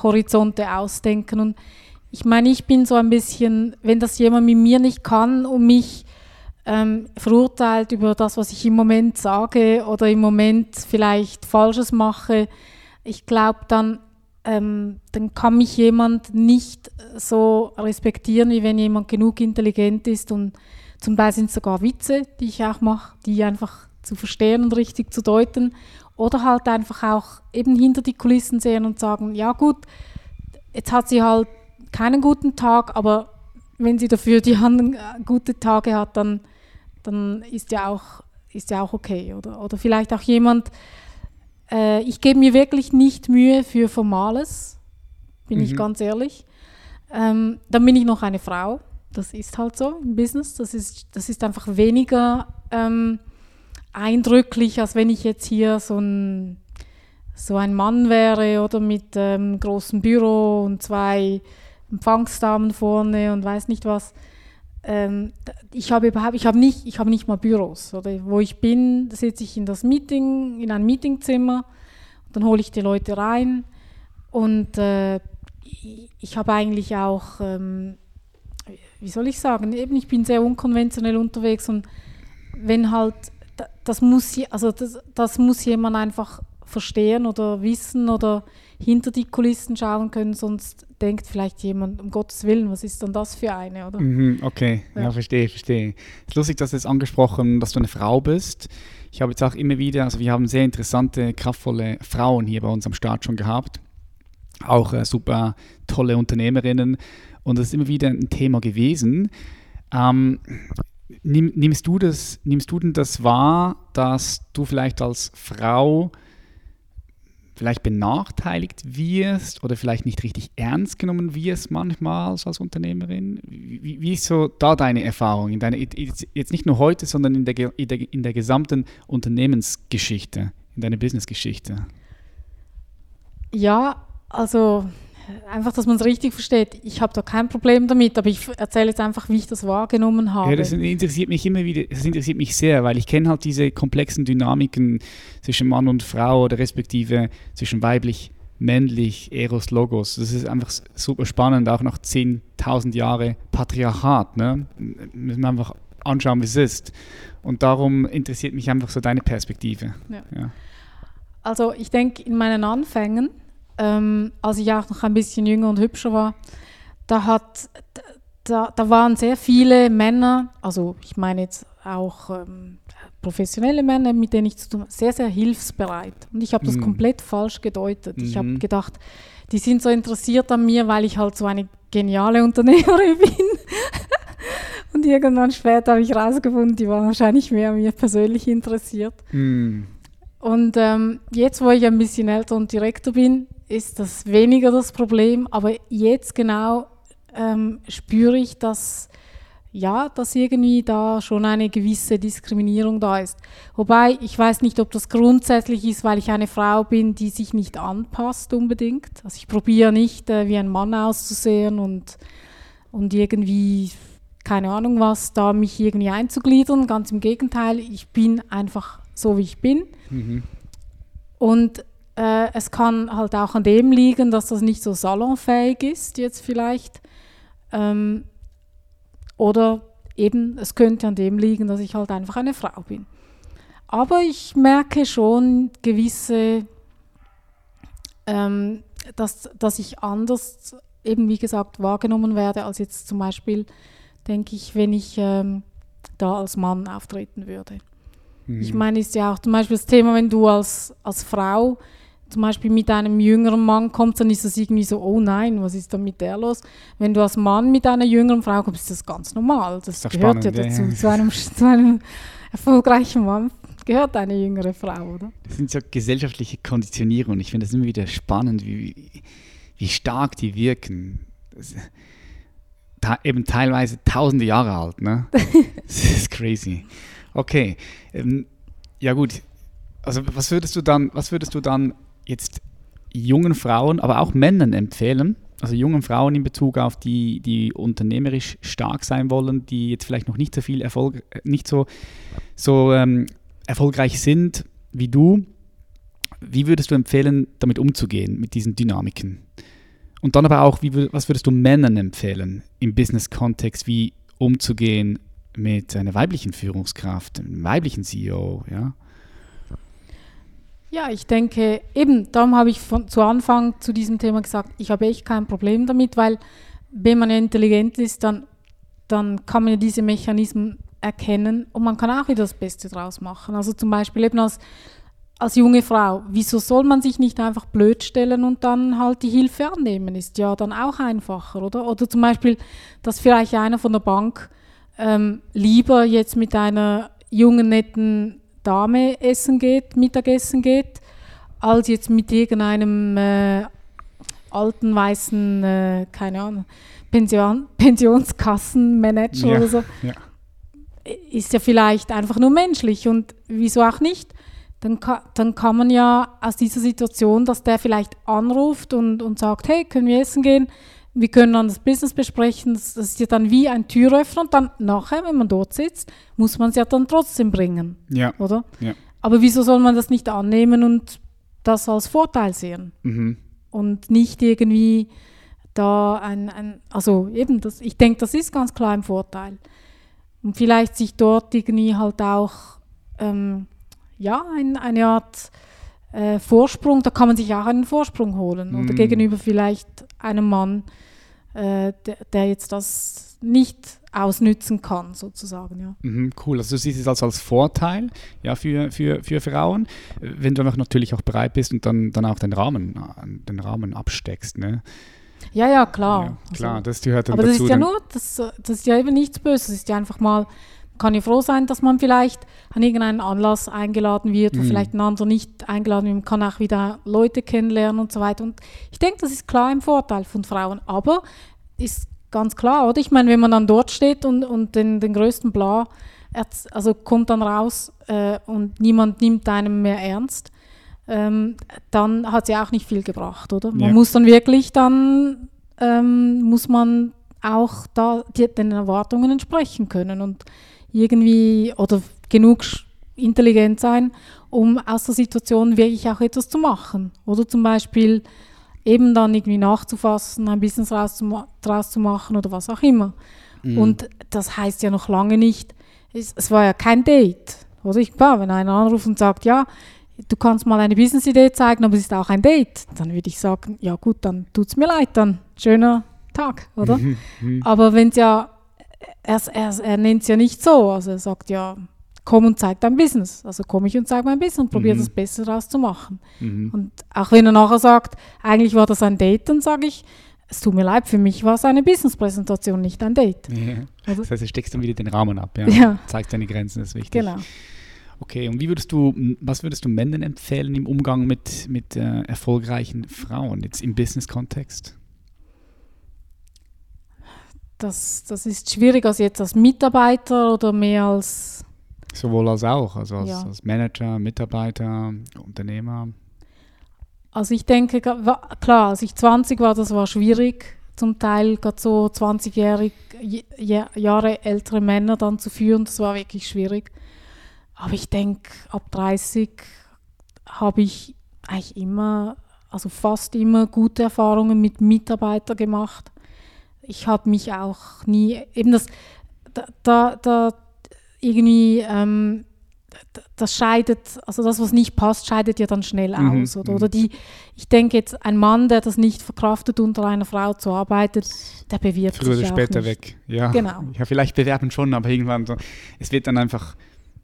Horizonte ausdenken. Und ich meine, ich bin so ein bisschen, wenn das jemand mit mir nicht kann und mich ähm, verurteilt über das, was ich im Moment sage oder im Moment vielleicht Falsches mache, ich glaube, dann, ähm, dann kann mich jemand nicht so respektieren, wie wenn jemand genug intelligent ist. Und zum Beispiel sind es sogar Witze, die ich auch mache, die einfach zu verstehen und richtig zu deuten. Oder halt einfach auch eben hinter die Kulissen sehen und sagen, ja gut, jetzt hat sie halt keinen guten Tag, aber wenn sie dafür die anderen äh, gute Tage hat, dann dann ist ja auch, ist ja auch okay. Oder, oder vielleicht auch jemand, äh, ich gebe mir wirklich nicht Mühe für Formales, bin mhm. ich ganz ehrlich. Ähm, dann bin ich noch eine Frau. Das ist halt so im Business. Das ist, das ist einfach weniger ähm, eindrücklich, als wenn ich jetzt hier so ein, so ein Mann wäre oder mit ähm, großem Büro und zwei Empfangsdamen vorne und weiß nicht was ähm, ich habe überhaupt, ich habe nicht, ich habe nicht mal Büros. Oder? Wo ich bin, sitze ich in das Meeting, in ein Meetingzimmer, dann hole ich die Leute rein. Und äh, ich habe eigentlich auch, ähm, wie soll ich sagen, eben ich bin sehr unkonventionell unterwegs. Und wenn halt, das muss, also das, das muss jemand einfach verstehen oder wissen oder hinter die Kulissen schauen können, sonst denkt vielleicht jemand, um Gottes Willen, was ist dann das für eine, oder? Mhm, okay, ja. ja, verstehe, verstehe. Es ist lustig, dass du jetzt angesprochen dass du eine Frau bist. Ich habe jetzt auch immer wieder, also wir haben sehr interessante, kraftvolle Frauen hier bei uns am Start schon gehabt. Auch äh, super tolle Unternehmerinnen. Und das ist immer wieder ein Thema gewesen. Ähm, nimm, nimmst, du das, nimmst du denn das wahr, dass du vielleicht als Frau vielleicht benachteiligt wirst oder vielleicht nicht richtig ernst genommen wirst manchmal als Unternehmerin? Wie, wie ist so da deine Erfahrung, in deine, jetzt nicht nur heute, sondern in der, in der, in der gesamten Unternehmensgeschichte, in deiner Businessgeschichte? Ja, also einfach, dass man es richtig versteht. Ich habe da kein Problem damit, aber ich erzähle jetzt einfach, wie ich das wahrgenommen habe. Ja, das interessiert mich immer wieder, das interessiert mich sehr, weil ich kenne halt diese komplexen Dynamiken zwischen Mann und Frau oder respektive zwischen weiblich, männlich, Eros, Logos. Das ist einfach super spannend, auch nach 10.000 Jahren Patriarchat. Ne? Müssen wir einfach anschauen, wie es ist. Und darum interessiert mich einfach so deine Perspektive. Ja. Ja. Also ich denke, in meinen Anfängen ähm, als ich auch noch ein bisschen jünger und hübscher war, da, hat, da, da waren sehr viele Männer, also ich meine jetzt auch ähm, professionelle Männer, mit denen ich zu tun sehr, sehr hilfsbereit. Und ich habe das mhm. komplett falsch gedeutet. Mhm. Ich habe gedacht, die sind so interessiert an mir, weil ich halt so eine geniale Unternehmerin bin. und irgendwann später habe ich herausgefunden, die waren wahrscheinlich mehr an mir persönlich interessiert. Mhm. Und ähm, jetzt, wo ich ein bisschen älter und Direktor bin, ist das weniger das Problem. Aber jetzt genau ähm, spüre ich, dass ja, dass irgendwie da schon eine gewisse Diskriminierung da ist. Wobei ich weiß nicht, ob das grundsätzlich ist, weil ich eine Frau bin, die sich nicht anpasst unbedingt. Also ich probiere nicht äh, wie ein Mann auszusehen und, und irgendwie keine Ahnung was, da mich irgendwie einzugliedern. Ganz im Gegenteil, ich bin einfach so, wie ich bin. Mhm. Und äh, es kann halt auch an dem liegen, dass das nicht so salonfähig ist jetzt vielleicht. Ähm, oder eben, es könnte an dem liegen, dass ich halt einfach eine Frau bin. Aber ich merke schon gewisse, ähm, dass, dass ich anders eben wie gesagt wahrgenommen werde als jetzt zum Beispiel, denke ich, wenn ich ähm, da als Mann auftreten würde. Mhm. Ich meine, ist ja auch zum Beispiel das Thema, wenn du als, als Frau zum Beispiel mit einem jüngeren Mann kommst, dann ist das irgendwie so, oh nein, was ist da mit der los? Wenn du als Mann mit einer jüngeren Frau kommst, ist das ganz normal. Das, das gehört spannend, ja dazu. Ja. Zu, einem, zu einem erfolgreichen Mann gehört eine jüngere Frau, oder? Das sind so gesellschaftliche Konditionierungen. Ich finde das immer wieder spannend, wie, wie stark die wirken. Das, eben teilweise tausende Jahre alt, ne? das ist crazy. Okay. Ähm, ja gut. Also was würdest du dann, was würdest du dann jetzt jungen Frauen, aber auch Männern empfehlen? Also jungen Frauen in Bezug auf die, die unternehmerisch stark sein wollen, die jetzt vielleicht noch nicht so viel Erfolg, äh, nicht so, so ähm, erfolgreich sind wie du. Wie würdest du empfehlen, damit umzugehen, mit diesen Dynamiken? Und dann aber auch, wie, was würdest du Männern empfehlen, im Business-Kontext, wie umzugehen mit einer weiblichen Führungskraft, einem weiblichen CEO, ja? Ja, ich denke, eben, darum habe ich von, zu Anfang zu diesem Thema gesagt, ich habe echt kein Problem damit, weil wenn man intelligent ist, dann, dann kann man ja diese Mechanismen erkennen und man kann auch wieder das Beste draus machen. Also zum Beispiel eben als, als junge Frau, wieso soll man sich nicht einfach blöd stellen und dann halt die Hilfe annehmen? Ist ja dann auch einfacher, oder? Oder zum Beispiel, dass vielleicht einer von der Bank ähm, lieber jetzt mit einer jungen, netten Dame essen geht, Mittagessen geht, als jetzt mit irgendeinem äh, alten weißen, äh, keine Ahnung, Pension, Pensionskassenmanager ja, oder so. Ja. Ist ja vielleicht einfach nur menschlich und wieso auch nicht? Dann, ka dann kann man ja aus dieser Situation, dass der vielleicht anruft und, und sagt, hey, können wir essen gehen? Wir können dann das Business besprechen, das, ist ja dann wie ein Türöffner und dann nachher, wenn man dort sitzt, muss man es ja dann trotzdem bringen. Ja. Oder? Ja. Aber wieso soll man das nicht annehmen und das als Vorteil sehen? Mhm. Und nicht irgendwie da ein, ein also eben, das, ich denke, das ist ganz klar ein Vorteil. Und vielleicht sich dort irgendwie halt auch, ähm, ja, ein, eine Art äh, Vorsprung, da kann man sich auch einen Vorsprung holen. Mhm. Oder gegenüber vielleicht einem Mann, der, der, jetzt das nicht ausnützen kann, sozusagen. Ja. Mhm, cool, also du siehst es also als Vorteil ja, für, für, für Frauen, wenn du natürlich auch bereit bist und dann, dann auch den Rahmen, den Rahmen absteckst. Ne? Ja, ja, klar. Ja, klar, also, das gehört dann aber dazu. Aber das ist ja nur, das, das ist ja eben nichts Böses, das ist ja einfach mal kann ja froh sein, dass man vielleicht an irgendeinen Anlass eingeladen wird, wo mhm. vielleicht ein anderer nicht eingeladen wird. Man kann auch wieder Leute kennenlernen und so weiter. Und ich denke, das ist klar im Vorteil von Frauen. Aber ist ganz klar, oder? Ich meine, wenn man dann dort steht und, und den, den größten Bla, also kommt dann raus äh, und niemand nimmt einem mehr ernst, ähm, dann hat sie auch nicht viel gebracht, oder? Man ja. muss dann wirklich dann, ähm, muss man auch da den Erwartungen entsprechen können und irgendwie oder genug intelligent sein, um aus der Situation wirklich auch etwas zu machen. Oder zum Beispiel eben dann irgendwie nachzufassen, ein Business draus zu machen oder was auch immer. Mhm. Und das heißt ja noch lange nicht, es, es war ja kein Date. Oder ich war, wenn einer anruft und sagt, ja, du kannst mal eine Business-Idee zeigen, aber es ist auch ein Date, dann würde ich sagen, ja gut, dann tut es mir leid, dann schöner Tag, oder? Mhm, aber wenn es ja, er, er, er nennt es ja nicht so, also er sagt ja, komm und zeig dein Business. Also komme ich und zeige mein Business und probiere mhm. das Beste daraus zu machen. Mhm. Und auch wenn er nachher sagt, eigentlich war das ein Date, dann sage ich, es tut mir leid, für mich war es eine Business-Präsentation, nicht ein Date. Ja. Also, das heißt, du steckst dann wieder den Rahmen ab, ja? ja. Zeigst deine Grenzen, das ist wichtig. Genau. Okay, und wie würdest du, was würdest du Männern empfehlen im Umgang mit, mit äh, erfolgreichen Frauen, jetzt im Business-Kontext? Das, das ist schwierig als jetzt als Mitarbeiter oder mehr als Sowohl als auch, also als, ja. als Manager, Mitarbeiter, Unternehmer. Also ich denke, klar, als ich 20 war, das war schwierig, zum Teil gerade so 20 Jahre, Jahre ältere Männer dann zu führen, das war wirklich schwierig. Aber ich denke, ab 30 habe ich eigentlich immer, also fast immer gute Erfahrungen mit Mitarbeitern gemacht. Ich habe mich auch nie, eben das, da, da, da irgendwie ähm, das scheidet, also das, was nicht passt, scheidet ja dann schnell mhm. aus. Oder? Mhm. oder die, ich denke jetzt, ein Mann, der das nicht verkraftet, unter einer Frau zu arbeiten, der bewirbt Früher sich oder später nicht. weg. Ja. Genau. Ja, vielleicht bewerben schon, aber irgendwann, so, es wird dann einfach,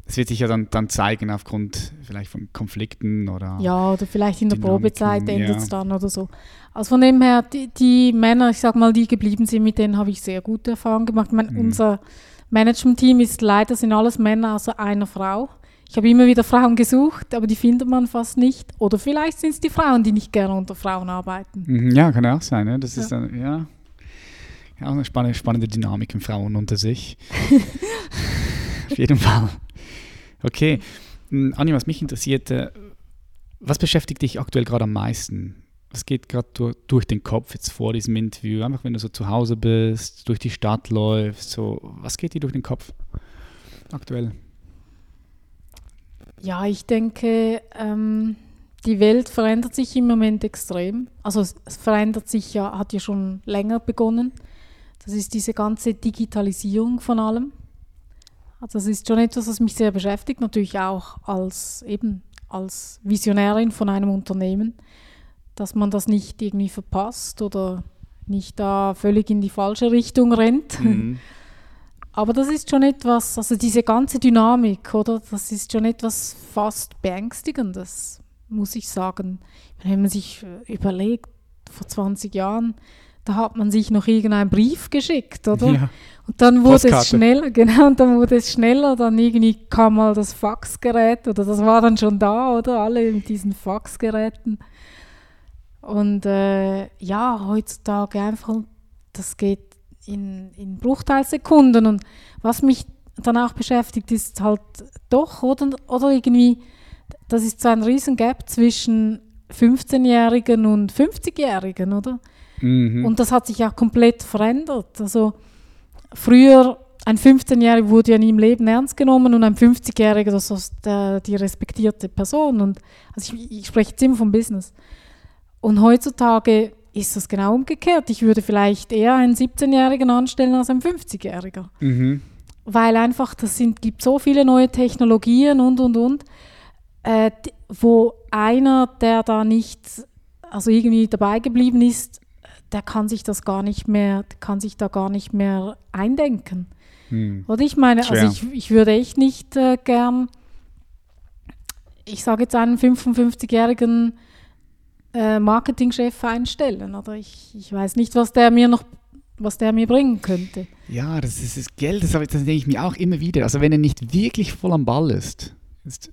es wird sich ja dann, dann zeigen aufgrund vielleicht von Konflikten oder. Ja, oder vielleicht in der Probezeit endet es ja. dann oder so. Also von dem her, die, die, Männer, ich sag mal, die geblieben sind, mit denen habe ich sehr gute Erfahrungen gemacht. Ich meine, mhm. unser Management-Team ist leider, sind alles Männer außer einer Frau. Ich habe immer wieder Frauen gesucht, aber die findet man fast nicht. Oder vielleicht sind es die Frauen, die nicht gerne unter Frauen arbeiten. Mhm, ja, kann ja auch sein. Ne? Das ja. ist dann, ja, ja, eine spannende, spannende Dynamik in Frauen unter sich. Auf jeden Fall. Okay. Hm, Anni, was mich interessiert, äh, was beschäftigt dich aktuell gerade am meisten? was geht gerade durch, durch, den Kopf jetzt vor diesem Interview? Einfach wenn du so zu Hause bist, durch die Stadt läufst, so, was geht dir durch den Kopf aktuell? Ja, ich denke, ähm, die Welt verändert sich im Moment extrem. Also es, es verändert sich ja, hat ja schon länger begonnen. Das ist diese ganze Digitalisierung von allem. Also das ist schon etwas, was mich sehr beschäftigt, natürlich auch als eben als Visionärin von einem Unternehmen dass man das nicht irgendwie verpasst oder nicht da völlig in die falsche Richtung rennt. Mhm. Aber das ist schon etwas, also diese ganze Dynamik, oder? Das ist schon etwas fast beängstigendes, muss ich sagen. Wenn man sich äh, überlegt, vor 20 Jahren, da hat man sich noch irgendeinen Brief geschickt, oder? Ja. Und dann wurde Postkarte. es schneller, genau, und dann wurde es schneller, dann irgendwie kam mal das Faxgerät, oder das war dann schon da, oder? Alle mit diesen Faxgeräten. Und äh, ja, heutzutage einfach, das geht in, in Bruchteilsekunden. Und was mich dann auch beschäftigt, ist halt doch, oder, oder irgendwie, das ist so ein riesen Gap zwischen 15-Jährigen und 50-Jährigen, oder? Mhm. Und das hat sich auch komplett verändert. Also früher, ein 15-Jähriger wurde ja nie im Leben ernst genommen und ein 50-Jähriger, das ist der, die respektierte Person. Und also ich, ich spreche jetzt immer vom Business. Und heutzutage ist das genau umgekehrt. Ich würde vielleicht eher einen 17-Jährigen anstellen als einen 50-Jähriger. Mhm. Weil einfach, das sind, gibt so viele neue Technologien und, und, und, äh, wo einer, der da nicht, also irgendwie dabei geblieben ist, der kann sich das gar nicht mehr, kann sich da gar nicht mehr eindenken. Hm. Oder ich meine, also ich, ich würde echt nicht äh, gern, ich sage jetzt einen 55-jährigen äh, Marketingchef einstellen. Oder ich, ich weiß nicht, was der mir noch was der mir bringen könnte. Ja, das ist das Geld, das, das denke ich mir auch immer wieder. Also wenn er nicht wirklich voll am Ball ist, ist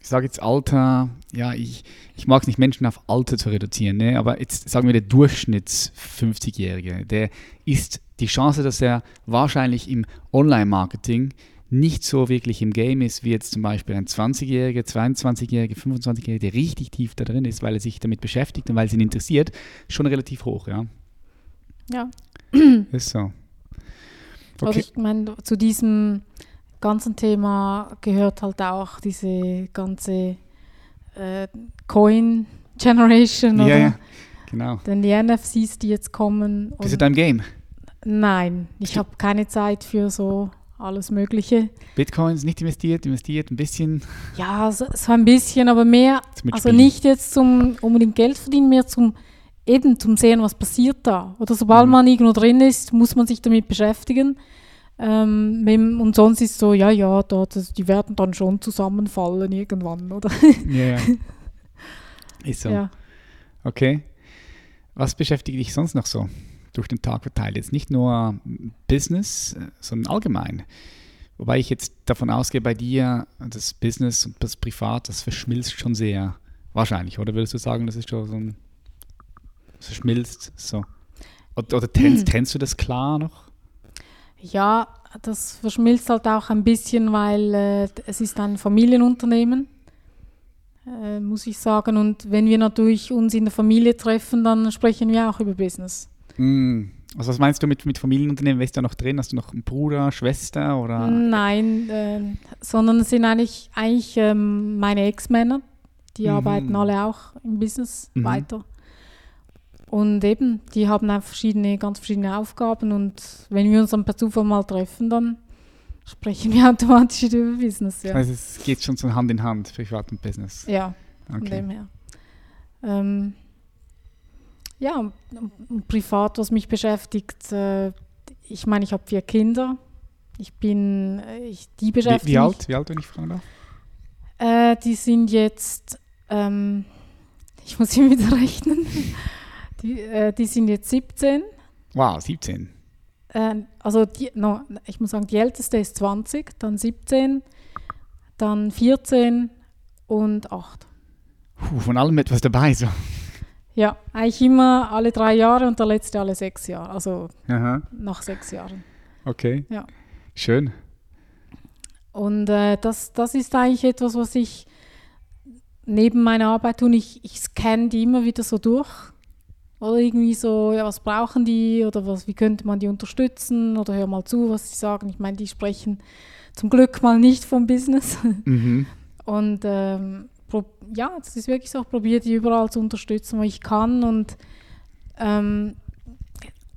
ich sage jetzt Alter, ja, ich, ich mag es nicht, Menschen auf Alter zu reduzieren, ne? aber jetzt sagen wir der Durchschnitts-50-Jährige, der ist die Chance, dass er wahrscheinlich im Online-Marketing nicht so wirklich im Game ist, wie jetzt zum Beispiel ein 20-Jähriger, 22-Jähriger, 25-Jähriger, der richtig tief da drin ist, weil er sich damit beschäftigt und weil es ihn interessiert, schon relativ hoch, ja. Ja. Ist so. Okay. Also ich meine, zu diesem ganzen Thema gehört halt auch diese ganze äh, Coin Generation. Ja, ja, genau. Denn die NFCs, die jetzt kommen. Bist du da im Game? Nein, ich habe keine Zeit für so alles Mögliche. Bitcoins nicht investiert, investiert ein bisschen? Ja, so, so ein bisschen, aber mehr, also nicht jetzt zum unbedingt Geld verdienen, mehr zum eben zum sehen, was passiert da. Oder sobald mhm. man irgendwo drin ist, muss man sich damit beschäftigen. Ähm, und sonst ist so, ja, ja, da, das, die werden dann schon zusammenfallen irgendwann, oder? Ja, ja. Ist so. Ja. Okay. Was beschäftigt dich sonst noch so durch den Tag verteilt? Jetzt nicht nur Business, sondern allgemein. Wobei ich jetzt davon ausgehe, bei dir, das Business und das Privat, das verschmilzt schon sehr wahrscheinlich, oder würdest du sagen, das ist schon so ein, verschmilzt so? Oder, oder trennst, trennst du das klar noch? Ja, das verschmilzt halt auch ein bisschen, weil äh, es ist ein Familienunternehmen, äh, muss ich sagen. Und wenn wir natürlich uns in der Familie treffen, dann sprechen wir auch über Business. Mm. Also was meinst du mit, mit Familienunternehmen? Wer ist da noch drin? Hast du noch einen Bruder, Schwester oder? Nein, äh, sondern es sind eigentlich, eigentlich ähm, meine Ex-Männer. Die mhm. arbeiten alle auch im Business mhm. weiter. Und eben, die haben auch verschiedene, ganz verschiedene Aufgaben und wenn wir uns dann per Zufall mal treffen, dann sprechen wir automatisch über Business. Ja. Also es geht schon so Hand in Hand, Privat und Business. Ja, von okay. dem her. Ähm, ja, und, und privat, was mich beschäftigt, äh, ich meine, ich habe vier Kinder. Ich bin, äh, ich, die beschäftigen wie, wie alt, wie alt, wenn ich fragen darf? Äh, die sind jetzt, ähm, ich muss hier wieder rechnen. Die, äh, die sind jetzt 17. Wow, 17. Äh, also die, no, ich muss sagen, die älteste ist 20, dann 17, dann 14 und 8. Puh, von allem etwas dabei so. Ja, eigentlich immer alle drei Jahre und der letzte alle sechs Jahre. Also Aha. nach sechs Jahren. Okay. Ja. Schön. Und äh, das, das ist eigentlich etwas, was ich neben meiner Arbeit tue. Ich, ich scanne die immer wieder so durch oder irgendwie so, ja, was brauchen die oder was, wie könnte man die unterstützen oder hör mal zu, was sie sagen. Ich meine, die sprechen zum Glück mal nicht vom Business. Mhm. Und ähm, ja, das ist wirklich so, ich probiere die überall zu unterstützen, wo ich kann. Und ähm,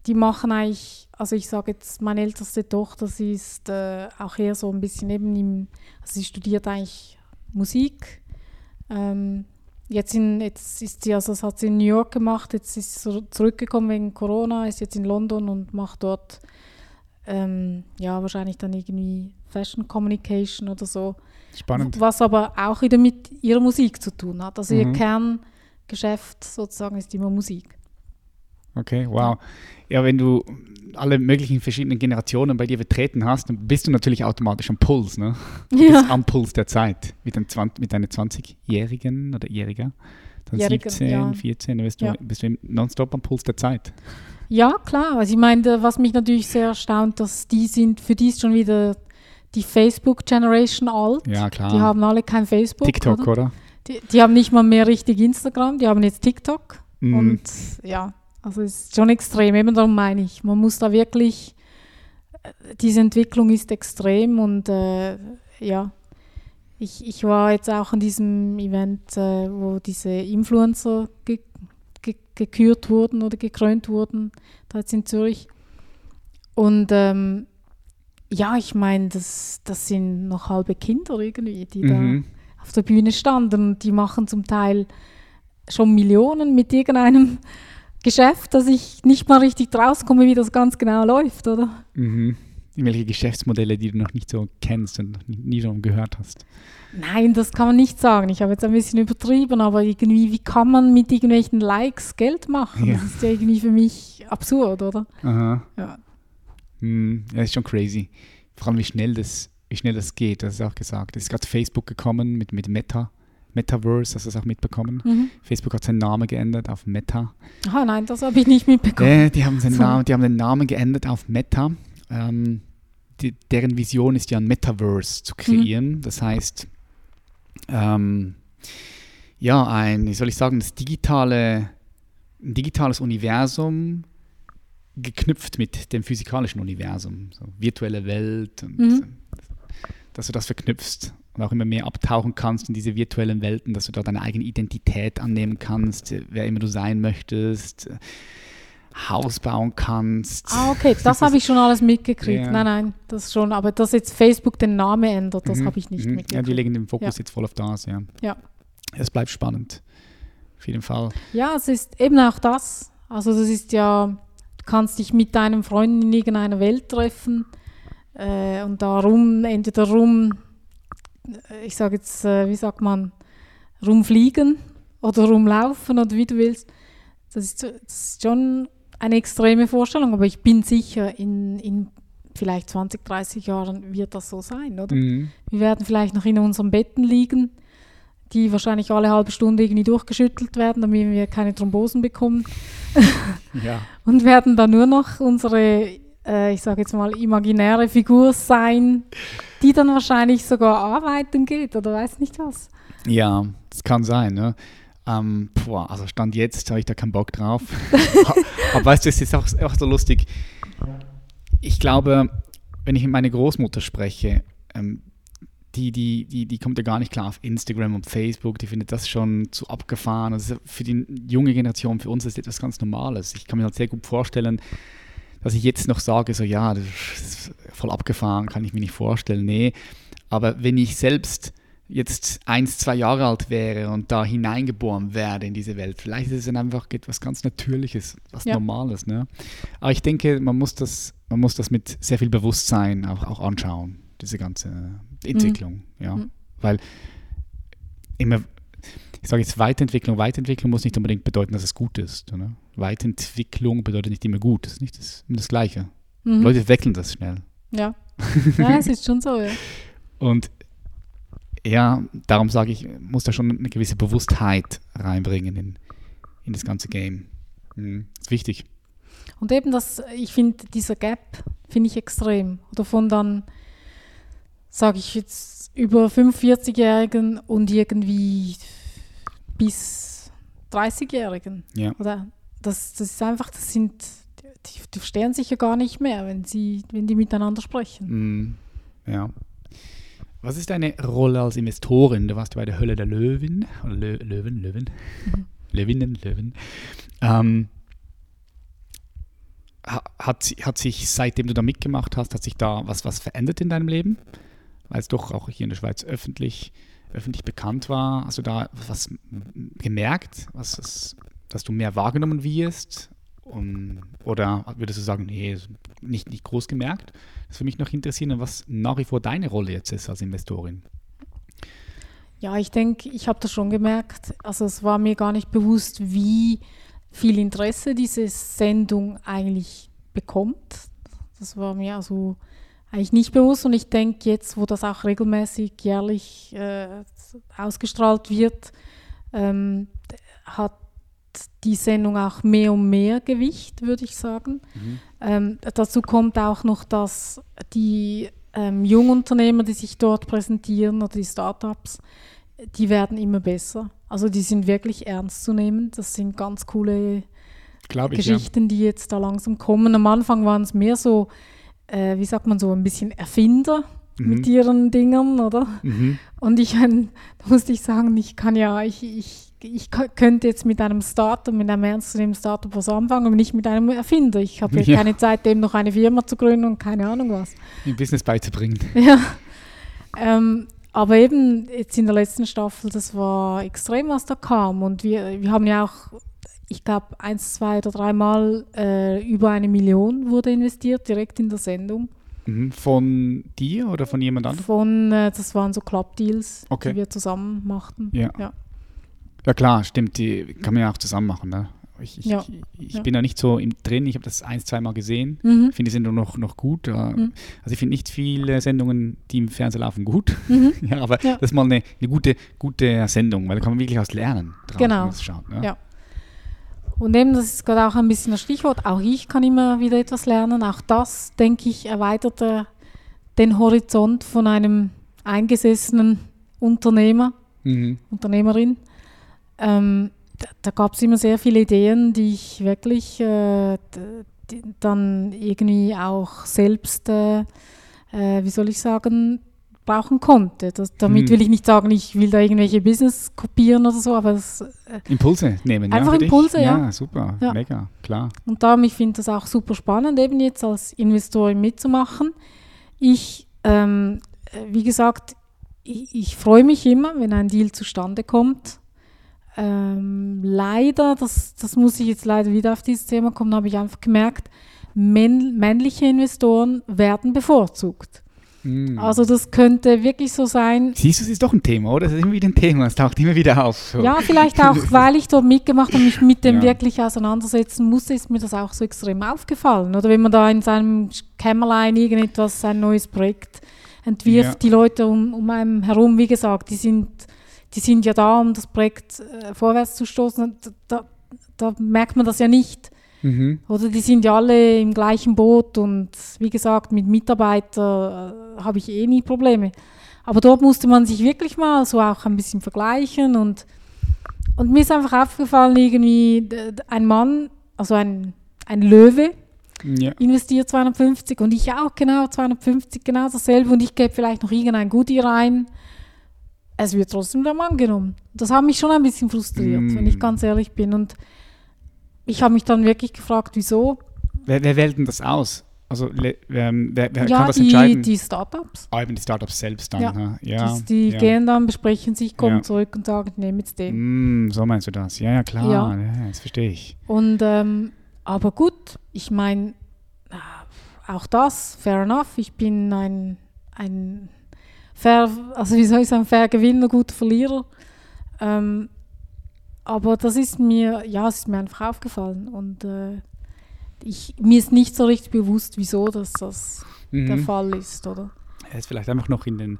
die machen eigentlich, also ich sage jetzt, meine älteste Tochter, sie ist äh, auch eher so ein bisschen eben im, also sie studiert eigentlich Musik. Ähm, Jetzt, in, jetzt ist sie, also das hat sie in New York gemacht, jetzt ist sie zurückgekommen wegen Corona, ist jetzt in London und macht dort ähm, ja wahrscheinlich dann irgendwie Fashion Communication oder so. Spannend. Was aber auch wieder mit ihrer Musik zu tun hat. Also mhm. ihr Kerngeschäft sozusagen ist immer Musik. Okay, wow. Ja, wenn du alle möglichen verschiedenen Generationen bei dir vertreten hast, dann bist du natürlich automatisch am Puls, ne? Du ja. bist am Puls der Zeit mit, einem 20, mit einer 20-Jährigen oder Jähriger. Dann Jährigen, 17, ja. 14, dann bist du, ja. bist du nonstop am Puls der Zeit. Ja, klar. Also ich meine, was mich natürlich sehr erstaunt, dass die sind, für die ist schon wieder die Facebook-Generation alt. Ja, klar. Die haben alle kein Facebook. TikTok, oder? oder? Die, die, haben nicht mal mehr richtig Instagram, die haben jetzt TikTok. Mhm. Und ja, also es ist schon extrem, eben darum meine ich, man muss da wirklich, äh, diese Entwicklung ist extrem und äh, ja, ich, ich war jetzt auch an diesem Event, äh, wo diese Influencer ge ge gekürt wurden oder gekrönt wurden, da jetzt in Zürich. Und ähm, ja, ich meine, das, das sind noch halbe Kinder irgendwie, die mhm. da auf der Bühne standen und die machen zum Teil schon Millionen mit irgendeinem Geschäft, dass ich nicht mal richtig rauskomme, wie das ganz genau läuft, oder? Mhm. irgendwelche Geschäftsmodelle, die du noch nicht so kennst und nie, nie gehört hast? Nein, das kann man nicht sagen. Ich habe jetzt ein bisschen übertrieben, aber irgendwie, wie kann man mit irgendwelchen Likes Geld machen? Ja. Das ist ja irgendwie für mich absurd, oder? Aha. Ja. Hm, ja, ist schon crazy. Vor allem, wie schnell das, wie schnell das geht, das ist auch gesagt. Es ist gerade Facebook gekommen mit, mit Meta. Metaverse, hast du das auch mitbekommen? Mhm. Facebook hat seinen Namen geändert auf Meta. Ah nein, das habe ich nicht mitbekommen. Äh, die, haben so. Namen, die haben den Namen geändert auf Meta. Ähm, die, deren Vision ist ja ein Metaverse zu kreieren. Mhm. Das heißt, ähm, ja, ein, wie soll ich sagen, das digitale, ein digitales Universum geknüpft mit dem physikalischen Universum. So virtuelle Welt und mhm. dass du das verknüpfst und auch immer mehr abtauchen kannst in diese virtuellen Welten, dass du da deine eigene Identität annehmen kannst, wer immer du sein möchtest, Haus bauen kannst. Ah, okay, das habe ich schon alles mitgekriegt. Ja. Nein, nein, das schon. Aber dass jetzt Facebook den Namen ändert, das mhm. habe ich nicht mhm. mitgekriegt. Ja, die legen den Fokus ja. jetzt voll auf das, ja. Ja. Es bleibt spannend. Auf jeden Fall. Ja, es ist eben auch das. Also das ist ja, du kannst dich mit deinem Freund in irgendeiner Welt treffen äh, und darum, entweder rum ich sage jetzt, äh, wie sagt man, rumfliegen oder rumlaufen oder wie du willst. Das ist, das ist schon eine extreme Vorstellung, aber ich bin sicher, in, in vielleicht 20, 30 Jahren wird das so sein, oder? Mhm. Wir werden vielleicht noch in unseren Betten liegen, die wahrscheinlich alle halbe Stunde irgendwie durchgeschüttelt werden, damit wir keine Thrombosen bekommen. ja. Und werden dann nur noch unsere äh, ich sage jetzt mal, imaginäre Figur sein, die dann wahrscheinlich sogar arbeiten geht oder weiß nicht was. Ja, das kann sein. Ne? Ähm, boah, also Stand jetzt habe ich da keinen Bock drauf. Aber weißt du, es ist auch, auch so lustig. Ich glaube, wenn ich mit meiner Großmutter spreche, ähm, die, die, die, die kommt ja gar nicht klar auf Instagram und Facebook, die findet das schon zu abgefahren. Also für die junge Generation, für uns ist das etwas ganz Normales. Ich kann mir halt sehr gut vorstellen, dass ich jetzt noch sage, so ja, das ist voll abgefahren, kann ich mir nicht vorstellen. Nee, aber wenn ich selbst jetzt eins, zwei Jahre alt wäre und da hineingeboren werde in diese Welt, vielleicht ist es dann einfach etwas ganz Natürliches, was ja. Normales. Ne? Aber ich denke, man muss das, man muss das mit sehr viel Bewusstsein auch, auch anschauen, diese ganze Entwicklung. Mhm. Ja? Mhm. Weil immer, ich sage jetzt Weiterentwicklung, Weiterentwicklung muss nicht unbedingt bedeuten, dass es gut ist. Oder? Weiterentwicklung bedeutet nicht immer gut, das ist nicht das, das Gleiche. Mhm. Leute wechseln das schnell. Ja. Ja, es ist schon so, ja. Und ja, darum sage ich, muss da schon eine gewisse Bewusstheit reinbringen in, in das ganze Game. Mhm. Das ist wichtig. Und eben das, ich finde, dieser Gap finde ich extrem. Oder von dann, sage ich jetzt, über 45-Jährigen und irgendwie bis 30-Jährigen. Ja. Oder das, das ist einfach, das sind, die, die verstehen sich ja gar nicht mehr, wenn sie, wenn die miteinander sprechen. Mm, ja. Was ist deine Rolle als Investorin? Du warst bei der Hölle der Löwen, oder Lö Löwen, Löwen, mhm. Löwinnen, Löwen. Ähm, hat, hat sich, seitdem du da mitgemacht hast, hat sich da was, was verändert in deinem Leben? Weil es doch auch hier in der Schweiz öffentlich, öffentlich bekannt war. Hast du da was gemerkt, was es dass du mehr wahrgenommen wirst? Um, oder würdest du sagen, nee, nicht, nicht groß gemerkt? Das würde mich noch interessieren, was nach wie vor deine Rolle jetzt ist als Investorin. Ja, ich denke, ich habe das schon gemerkt. Also es war mir gar nicht bewusst, wie viel Interesse diese Sendung eigentlich bekommt. Das war mir also eigentlich nicht bewusst und ich denke jetzt, wo das auch regelmäßig jährlich äh, ausgestrahlt wird, ähm, hat die Sendung auch mehr und mehr Gewicht, würde ich sagen. Mhm. Ähm, dazu kommt auch noch, dass die ähm, Jungunternehmer, die sich dort präsentieren oder die Startups, die werden immer besser. Also die sind wirklich ernst zu nehmen. Das sind ganz coole ich, Geschichten, ja. die jetzt da langsam kommen. Am Anfang waren es mehr so, äh, wie sagt man so, ein bisschen Erfinder mhm. mit ihren Dingern, oder? Mhm. Und ich, da musste ich sagen, ich kann ja, ich, ich ich könnte jetzt mit einem Startup, mit einem ernstzunehmenden Startup was anfangen, aber nicht mit einem Erfinder. Ich habe ja. keine Zeit, dem noch eine Firma zu gründen und keine Ahnung was. Ein Business beizubringen. Ja. Ähm, aber eben jetzt in der letzten Staffel, das war extrem, was da kam. Und wir, wir haben ja auch, ich glaube, eins, zwei oder dreimal äh, über eine Million wurde investiert, direkt in der Sendung. Mhm. Von dir oder von jemand anderem? Von, äh, das waren so Club-Deals, okay. die wir zusammen machten. Ja. ja. Ja. klar, stimmt, die kann man ja auch zusammen machen. Ne? Ich, ich, ja. ich, ich bin da nicht so im, drin, ich habe das ein, zweimal gesehen. Mhm. finde die Sendung noch, noch gut. Mhm. Also ich finde nicht viele Sendungen, die im Fernsehen laufen, gut. Mhm. ja, aber ja. das ist mal eine, eine gute, gute Sendung, weil da kann man wirklich was lernen. Drauf, genau. Schaut, ne? ja. Und eben, das ist gerade auch ein bisschen das Stichwort, auch ich kann immer wieder etwas lernen. Auch das, denke ich, erweitert den Horizont von einem eingesessenen Unternehmer, mhm. Unternehmerin. Ähm, da, da gab es immer sehr viele Ideen, die ich wirklich äh, dann irgendwie auch selbst, äh, äh, wie soll ich sagen, brauchen konnte. Das, damit hm. will ich nicht sagen, ich will da irgendwelche Business kopieren oder so, aber das, äh, Impulse nehmen, einfach ja, Impulse, ja. Ja, super, ja. mega, klar. Und darum, ich finde das auch super spannend, eben jetzt als Investorin mitzumachen. Ich, ähm, äh, wie gesagt, ich, ich freue mich immer, wenn ein Deal zustande kommt. Ähm, leider, das, das muss ich jetzt leider wieder auf dieses Thema kommen, habe ich einfach gemerkt, männliche Investoren werden bevorzugt. Mm. Also das könnte wirklich so sein. Siehst du, es ist doch ein Thema, oder? Das ist immer wieder ein Thema, es taucht immer wieder auf. So. Ja, vielleicht auch, weil ich dort mitgemacht und mich mit dem ja. wirklich auseinandersetzen musste, ist mir das auch so extrem aufgefallen. Oder wenn man da in seinem Kämmerlein irgendetwas, ein neues Projekt entwirft, ja. die Leute um, um einem herum, wie gesagt, die sind, die sind ja da, um das Projekt äh, vorwärts zu stoßen. Da, da merkt man das ja nicht. Mhm. Oder die sind ja alle im gleichen Boot und wie gesagt, mit Mitarbeitern äh, habe ich eh nie Probleme. Aber dort musste man sich wirklich mal so auch ein bisschen vergleichen und, und mir ist einfach aufgefallen, irgendwie ein Mann, also ein, ein Löwe, ja. investiert 250 und ich auch genau 250, genau dasselbe und ich gebe vielleicht noch irgendein Goodie rein. Es wird trotzdem der Mann genommen. Das hat mich schon ein bisschen frustriert, mm. wenn ich ganz ehrlich bin. Und ich habe mich dann wirklich gefragt, wieso. Wer, wer wählt denn das aus? Also wer, wer, ja, kann das die, entscheiden? die Startups. Ah, eben die Startups selbst dann. Ja, ne? ja die, die ja. gehen dann, besprechen sich, kommen ja. zurück und sagen, ich nehme jetzt den. Mm, so meinst du das? Ja, ja, klar. Ja. ja das verstehe ich. Und, ähm, aber gut, ich meine, auch das, fair enough. Ich bin ein, ein fair, also wie soll ich sagen, fair Gewinner, guter Verlierer. Ähm, aber das ist mir, ja, es ist mir einfach aufgefallen und äh, ich, mir ist nicht so richtig bewusst, wieso dass das mhm. der Fall ist, oder? Er ist vielleicht einfach noch in den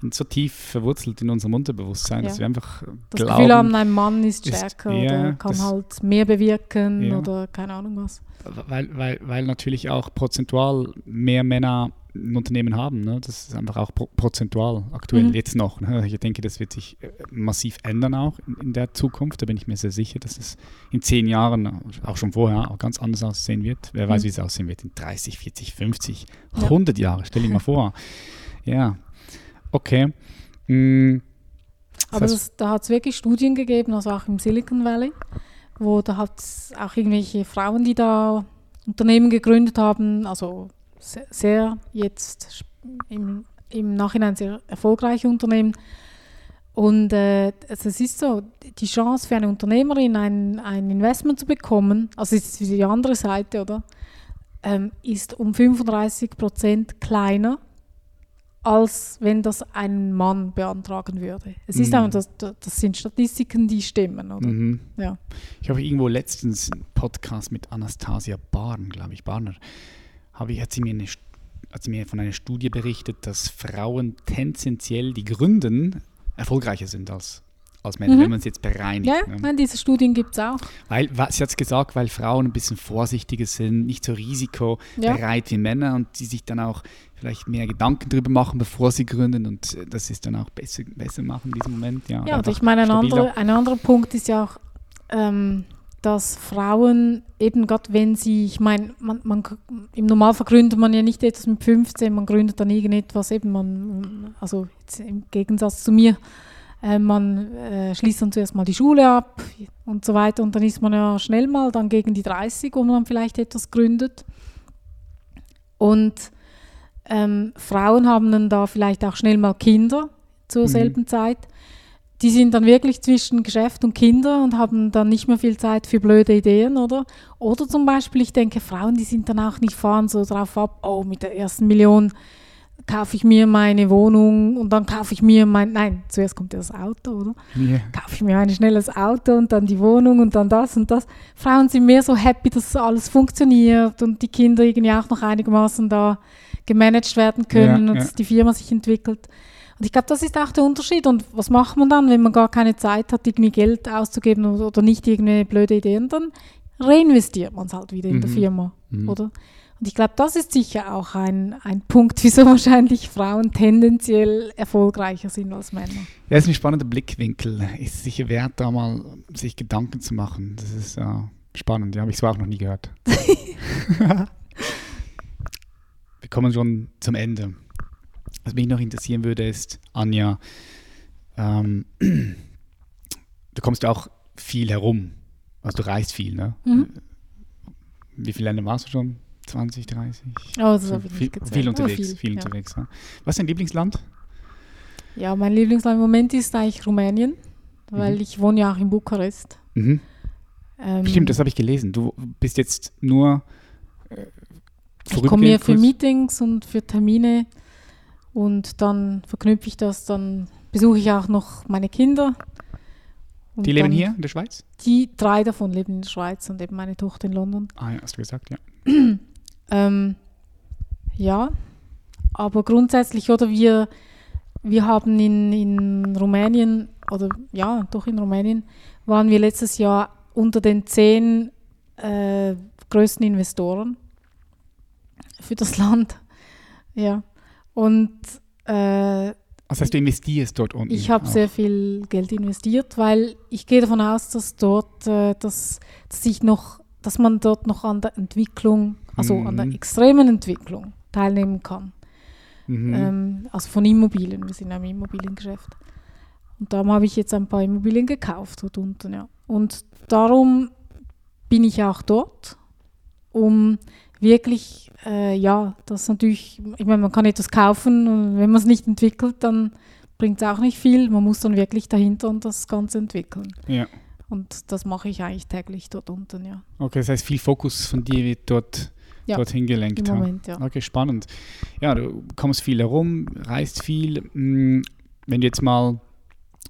in so tief verwurzelt in unserem Unterbewusstsein, ja. dass wir einfach das glauben, Gefühl haben, ein Mann ist stärker ist, ja, oder kann halt mehr bewirken ja. oder keine Ahnung was. Weil, weil, weil natürlich auch prozentual mehr Männer Unternehmen haben. Ne? Das ist einfach auch pro prozentual aktuell mhm. jetzt noch. Ne? Ich denke, das wird sich äh, massiv ändern auch in, in, der Zukunft. Da bin ich mir sehr sicher, dass es in zehn Jahren, auch schon vorher, auch ganz anders aussehen wird. Wer mhm. weiß, wie es aussehen wird in 30, 40, 50, ja. 100 Jahre. Stell dir mal vor. Ja, okay. Mhm. Aber das, da hat es wirklich Studien gegeben, also auch im Silicon Valley, wo da hat es auch irgendwelche Frauen, die da Unternehmen gegründet haben, also sehr jetzt im, im Nachhinein sehr erfolgreiche Unternehmen. Und äh, also es ist so, die Chance für eine Unternehmerin, ein, ein Investment zu bekommen, also ist die andere Seite, oder? Ähm, ist um 35 Prozent kleiner, als wenn das ein Mann beantragen würde. Es mhm. ist auch, das, das sind Statistiken, die stimmen, oder? Mhm. Ja. Ich habe irgendwo letztens einen Podcast mit Anastasia Barn, glaube ich, Barner, habe ich, hat, sie mir eine, hat sie mir von einer Studie berichtet, dass Frauen tendenziell, die gründen, erfolgreicher sind als, als Männer, mhm. wenn man es jetzt bereinigt. Ja, ne? diese Studien gibt es auch. Weil, sie hat es gesagt, weil Frauen ein bisschen vorsichtiger sind, nicht so risikobereit ja. wie Männer und die sich dann auch vielleicht mehr Gedanken darüber machen, bevor sie gründen und äh, das ist dann auch besser, besser machen in diesem Moment. Ja, ja und ich meine, ein, andere, ein anderer Punkt ist ja auch, ähm, dass Frauen eben gerade wenn sie, ich meine, man, man, im Normalfall gründet man ja nicht etwas mit 15, man gründet dann irgendetwas eben, man, also im Gegensatz zu mir, äh, man äh, schließt dann zuerst mal die Schule ab und so weiter und dann ist man ja schnell mal dann gegen die 30, wo man dann vielleicht etwas gründet. Und ähm, Frauen haben dann da vielleicht auch schnell mal Kinder zur mhm. selben Zeit die sind dann wirklich zwischen Geschäft und Kinder und haben dann nicht mehr viel Zeit für blöde Ideen, oder? Oder zum Beispiel, ich denke, Frauen, die sind dann auch nicht fahren so drauf ab, oh, mit der ersten Million kaufe ich mir meine Wohnung und dann kaufe ich mir mein, nein, zuerst kommt ja das Auto, oder? Yeah. Kaufe ich mir ein schnelles Auto und dann die Wohnung und dann das und das. Frauen sind mehr so happy, dass alles funktioniert und die Kinder irgendwie auch noch einigermaßen da gemanagt werden können ja, und ja. die Firma sich entwickelt. Und ich glaube, das ist auch der Unterschied. Und was macht man dann, wenn man gar keine Zeit hat, irgendwie Geld auszugeben oder, nicht irgendeine blöde Ideen? Dann reinvestiert man es halt wieder in mhm. der Firma, mhm. oder? Und ich glaube, das ist sicher auch ein, ein Punkt, wieso wahrscheinlich Frauen tendenziell erfolgreicher sind als Männer. Ja, das ist ein spannender Blickwinkel. Ist sicher wert, da mal sich Gedanken zu machen. Das ist uh, spannend, ja, habe ich so auch noch nie gehört. Wir kommen schon zum Ende. Was mich noch interessieren würde, ist, Anja, ähm, du kommst ja auch viel herum. Also du reist viel, ne? Mhm. Wie viele Länder warst du schon? 20, 30? Oh, habe ich viel, Viel unterwegs, viel, viel ja. unterwegs. Ja. Was ist dein Lieblingsland? Ja, mein Lieblingsland im Moment ist eigentlich Rumänien, weil mhm. ich wohne ja auch in Bukarest. Mhm. Ähm, Stimmt, das habe ich gelesen. Du bist jetzt nur äh, Ich komme hier für Meetings und für Termine und dann verknüpfe ich das, dann besuche ich auch noch meine Kinder. Und die leben hier in der Schweiz? Die drei davon leben in der Schweiz und eben meine Tochter in London. Ah ja, hast du gesagt, ja. ähm, ja, aber grundsätzlich, oder wir, wir haben in, in Rumänien, oder ja, doch in Rumänien, waren wir letztes Jahr unter den zehn äh, größten Investoren für das Land. Ja. Und äh, das heißt, du investierst dort unten? Ich habe sehr viel Geld investiert, weil ich gehe davon aus, dass dort, äh, dass, dass ich noch, dass man dort noch an der Entwicklung, also mhm. an der mhm. extremen Entwicklung teilnehmen kann. Mhm. Ähm, also von Immobilien, wir sind ja im Immobiliengeschäft. Und darum habe ich jetzt ein paar Immobilien gekauft dort unten, ja. Und darum bin ich auch dort, um wirklich, äh, ja, das natürlich, ich meine, man kann etwas kaufen und wenn man es nicht entwickelt, dann bringt es auch nicht viel. Man muss dann wirklich dahinter und das Ganze entwickeln. Ja. Und das mache ich eigentlich täglich dort unten, ja. Okay, das heißt, viel Fokus von dir wird dort ja, dorthin gelenkt. Im Moment, ja. Okay, spannend. Ja, du kommst viel herum, reist viel. Hm, wenn du jetzt mal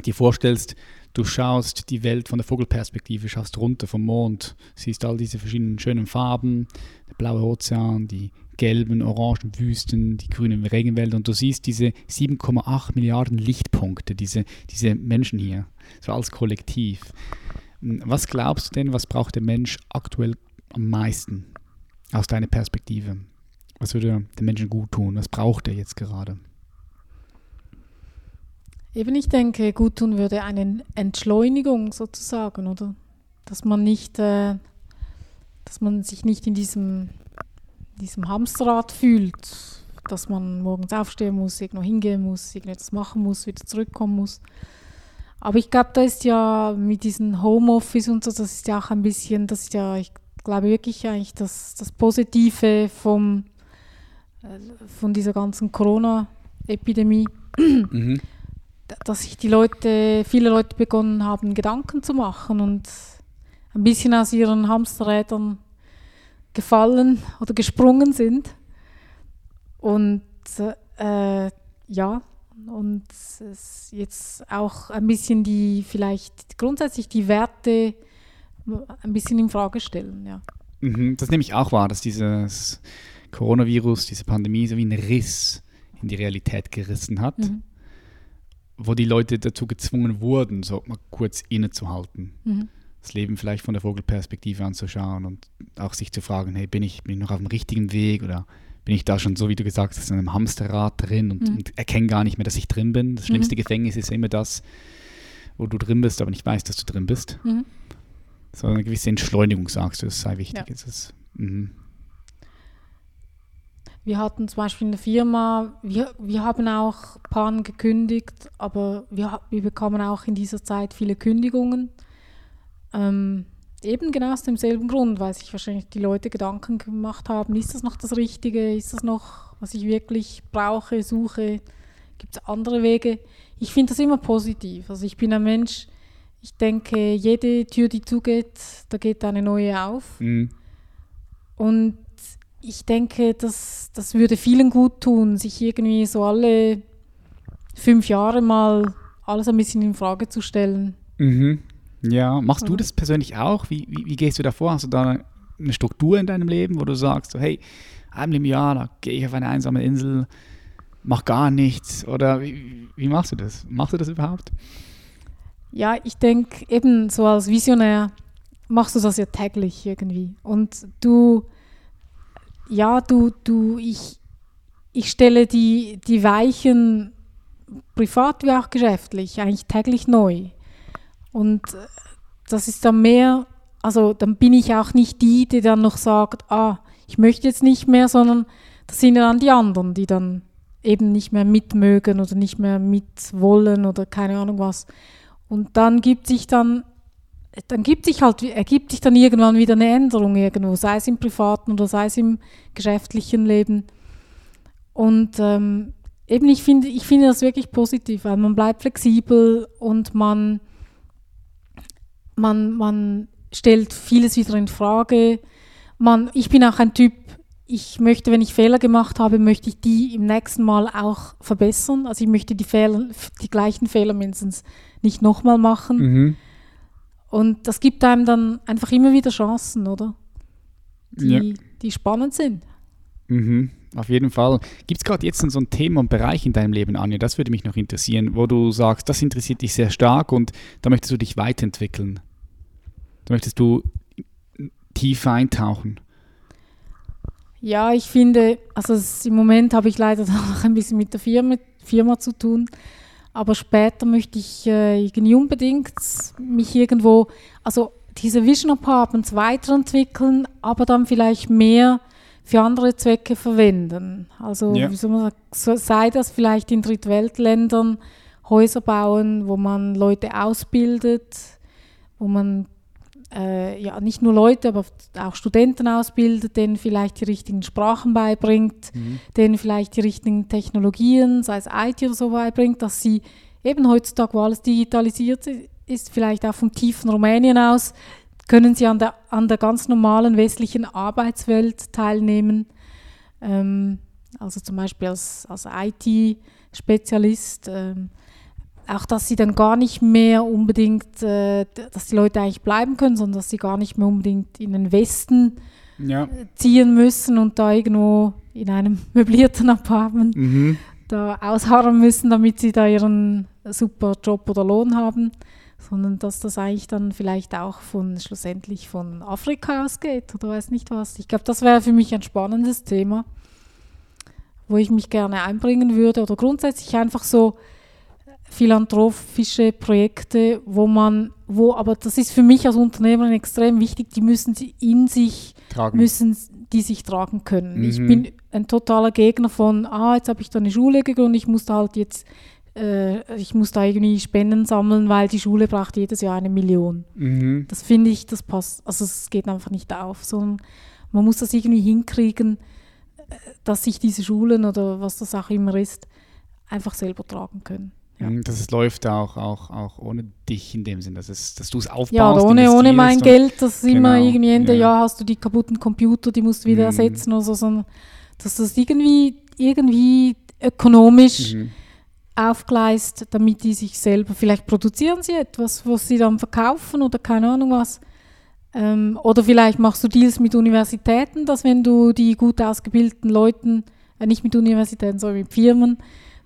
dir vorstellst, du schaust die Welt von der Vogelperspektive, schaust runter vom Mond, siehst all diese verschiedenen schönen Farben, blaue Ozean, die gelben, orangen Wüsten, die grünen Regenwälder und du siehst diese 7,8 Milliarden Lichtpunkte, diese, diese Menschen hier, so als Kollektiv. Was glaubst du denn, was braucht der Mensch aktuell am meisten aus deiner Perspektive? Was würde dem Menschen gut tun? Was braucht er jetzt gerade? Eben, ich denke, gut tun würde eine Entschleunigung sozusagen, oder? Dass man nicht, äh, dass man sich nicht in diesem, diesem Hamsterrad fühlt, dass man morgens aufstehen muss, irgendwo hingehen muss, irgendetwas machen muss, wieder zurückkommen muss. Aber ich glaube, da ist ja mit diesem Homeoffice und so, das ist ja auch ein bisschen, das ist ja, ich glaube wirklich eigentlich das, das Positive vom, von dieser ganzen Corona-Epidemie. Mhm dass sich die Leute, viele Leute begonnen haben, Gedanken zu machen und ein bisschen aus ihren Hamsterrädern gefallen oder gesprungen sind. Und äh, ja, und jetzt auch ein bisschen die, vielleicht grundsätzlich die Werte ein bisschen in Frage stellen, ja. Mhm, das nehme ich auch wahr, dass dieses Coronavirus, diese Pandemie so wie ein Riss in die Realität gerissen hat. Mhm wo die Leute dazu gezwungen wurden, so mal kurz innezuhalten. Mhm. Das Leben vielleicht von der Vogelperspektive anzuschauen und auch sich zu fragen, hey, bin ich, bin ich noch auf dem richtigen Weg oder bin ich da schon, so wie du gesagt hast, in einem Hamsterrad drin und, mhm. und erkenne gar nicht mehr, dass ich drin bin. Das schlimmste mhm. Gefängnis ist ja immer das, wo du drin bist, aber nicht weißt, dass du drin bist. Mhm. So eine gewisse Entschleunigung, sagst du, das sei wichtig. Ja. Ist mhm. Wir hatten zum Beispiel in der Firma, wir, wir haben auch Paaren gekündigt, aber wir, wir bekommen auch in dieser Zeit viele Kündigungen. Ähm, eben genau aus demselben Grund, weil sich wahrscheinlich die Leute Gedanken gemacht haben, ist das noch das Richtige, ist das noch, was ich wirklich brauche, suche, gibt es andere Wege. Ich finde das immer positiv. Also ich bin ein Mensch, ich denke, jede Tür, die zugeht, da geht eine neue auf. Mhm. Und ich denke, das, das würde vielen gut tun, sich irgendwie so alle fünf Jahre mal alles ein bisschen in Frage zu stellen. Mhm. Ja, machst du das persönlich auch? Wie, wie, wie, gehst du da vor? Hast du da eine Struktur in deinem Leben, wo du sagst, so, hey, einmal im Jahr, da gehe ich auf eine einsame Insel, mach gar nichts? Oder wie, wie machst du das? Machst du das überhaupt? Ja, ich denke, eben so als Visionär machst du das ja täglich irgendwie. Und du, ja, du, du, ich, ich stelle die, die Weichen privat wie auch geschäftlich eigentlich täglich neu. Und das ist dann mehr, also dann bin ich auch nicht die, die dann noch sagt, ah, ich möchte jetzt nicht mehr, sondern das sind dann die anderen, die dann eben nicht mehr mitmögen oder nicht mehr mitwollen oder keine Ahnung was. Und dann gibt sich dann, dann gibt sich halt, ergibt sich dann irgendwann wieder eine Änderung irgendwo, sei es im privaten oder sei es im geschäftlichen Leben. Und ähm, eben, ich finde, ich finde das wirklich positiv, weil man bleibt flexibel und man, man, man stellt vieles wieder in Frage. Man, ich bin auch ein Typ, ich möchte, wenn ich Fehler gemacht habe, möchte ich die im nächsten Mal auch verbessern. Also ich möchte die Fehler, die gleichen Fehler mindestens nicht nochmal machen. Mhm. Und das gibt einem dann einfach immer wieder Chancen, oder? Die, ja. die spannend sind. Mhm. Auf jeden Fall. Gibt es gerade jetzt so ein Thema und Bereich in deinem Leben, Anja, das würde mich noch interessieren, wo du sagst, das interessiert dich sehr stark und da möchtest du dich weiterentwickeln? Da möchtest du tiefer eintauchen? Ja, ich finde, also im Moment habe ich leider noch ein bisschen mit der Firma, Firma zu tun, aber später möchte ich äh, irgendwie unbedingt mich irgendwo, also diese Vision Apartments weiterentwickeln, aber dann vielleicht mehr für andere Zwecke verwenden. Also ja. wie soll man sagen, sei das vielleicht in Drittweltländern Häuser bauen, wo man Leute ausbildet, wo man äh, ja, nicht nur Leute, aber auch Studenten ausbildet, denen vielleicht die richtigen Sprachen beibringt, mhm. denen vielleicht die richtigen Technologien, sei es IT oder so beibringt, dass sie eben heutzutage, wo alles digitalisiert ist, vielleicht auch vom tiefen Rumänien aus, können sie an der, an der ganz normalen westlichen Arbeitswelt teilnehmen. Ähm, also zum Beispiel als, als IT-Spezialist. Ähm, auch dass sie dann gar nicht mehr unbedingt, äh, dass die Leute eigentlich bleiben können, sondern dass sie gar nicht mehr unbedingt in den Westen ja. Äh, ziehen müssen und da irgendwo in einem möblierten Apartment mhm. da ausharren müssen, damit sie da ihren super Job oder Lohn haben, sondern dass das eigentlich dann vielleicht auch von schlussendlich von Afrika ausgeht oder weiß nicht was. Ich glaube, das wäre für mich ein spannendes Thema, wo ich mich gerne einbringen würde oder grundsätzlich einfach so philanthropische Projekte, wo man, wo, aber das ist für mich als Unternehmer extrem wichtig, die müssen sie in sich, tragen. müssen die sich tragen können. Mhm. Ich bin ein totaler Gegner von, ah, jetzt habe ich da eine Schule gegründet, ich muss da halt jetzt, äh, ich muss da irgendwie Spenden sammeln, weil die Schule braucht jedes Jahr eine Million. Mhm. Das finde ich, das passt, also es geht einfach nicht auf, sondern man muss das irgendwie hinkriegen, äh, dass sich diese Schulen oder was das auch immer ist, einfach selber tragen können. Ja. Mhm, dass es läuft auch, auch, auch ohne dich in dem Sinn, dass, es, dass du es aufbaust. Ja, ohne, ohne mein Geld, dass genau, immer irgendwie Ende ja. Jahr hast du die kaputten Computer, die musst du wieder mhm. ersetzen oder so, sondern dass das irgendwie, irgendwie ökonomisch mhm. aufgleist, damit die sich selber, vielleicht produzieren sie etwas, was sie dann verkaufen oder keine Ahnung was. Ähm, oder vielleicht machst du Deals mit Universitäten, dass wenn du die gut ausgebildeten Leuten, äh, nicht mit Universitäten, sondern mit Firmen,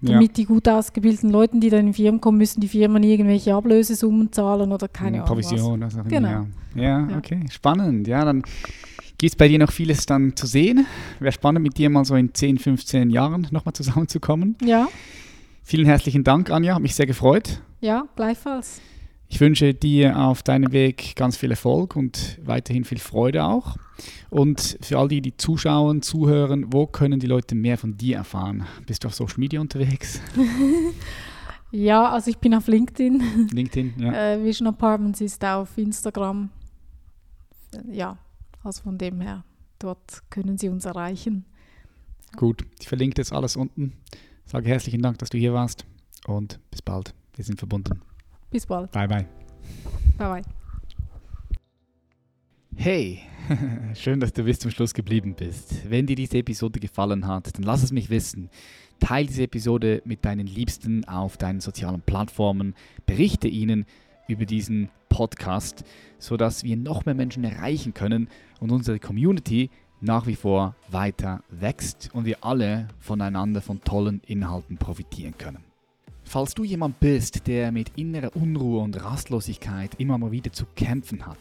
damit ja. die gut ausgebildeten Leute, die dann in Firmen kommen, müssen die Firmen irgendwelche Ablösesummen zahlen oder keine Ahnung. Provision. Was. Genau. Ja. ja, okay, spannend. Ja, dann gibt es bei dir noch vieles dann zu sehen. Wäre spannend, mit dir mal so in 10, 15 Jahren nochmal zusammenzukommen. Ja. Vielen herzlichen Dank, Anja. Hat mich sehr gefreut. Ja, gleichfalls. Ich wünsche dir auf deinem Weg ganz viel Erfolg und weiterhin viel Freude auch. Und für all die, die zuschauen, zuhören, wo können die Leute mehr von dir erfahren? Bist du auf Social Media unterwegs? ja, also ich bin auf LinkedIn. LinkedIn, ja. Äh, Vision Apartments ist auf Instagram. Ja, also von dem her, dort können Sie uns erreichen. Gut, ich verlinke das alles unten Sage herzlichen Dank, dass du hier warst und bis bald. Wir sind verbunden. Bis bald. Bye, bye. Bye, bye. Hey, schön, dass du bis zum Schluss geblieben bist. Wenn dir diese Episode gefallen hat, dann lass es mich wissen. Teile diese Episode mit deinen Liebsten auf deinen sozialen Plattformen. Berichte ihnen über diesen Podcast, sodass wir noch mehr Menschen erreichen können und unsere Community nach wie vor weiter wächst und wir alle voneinander von tollen Inhalten profitieren können. Falls du jemand bist, der mit innerer Unruhe und Rastlosigkeit immer mal wieder zu kämpfen hat,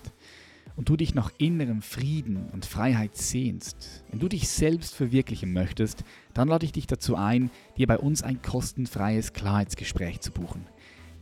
und du dich nach innerem Frieden und Freiheit sehnst, wenn du dich selbst verwirklichen möchtest, dann lade ich dich dazu ein, dir bei uns ein kostenfreies Klarheitsgespräch zu buchen.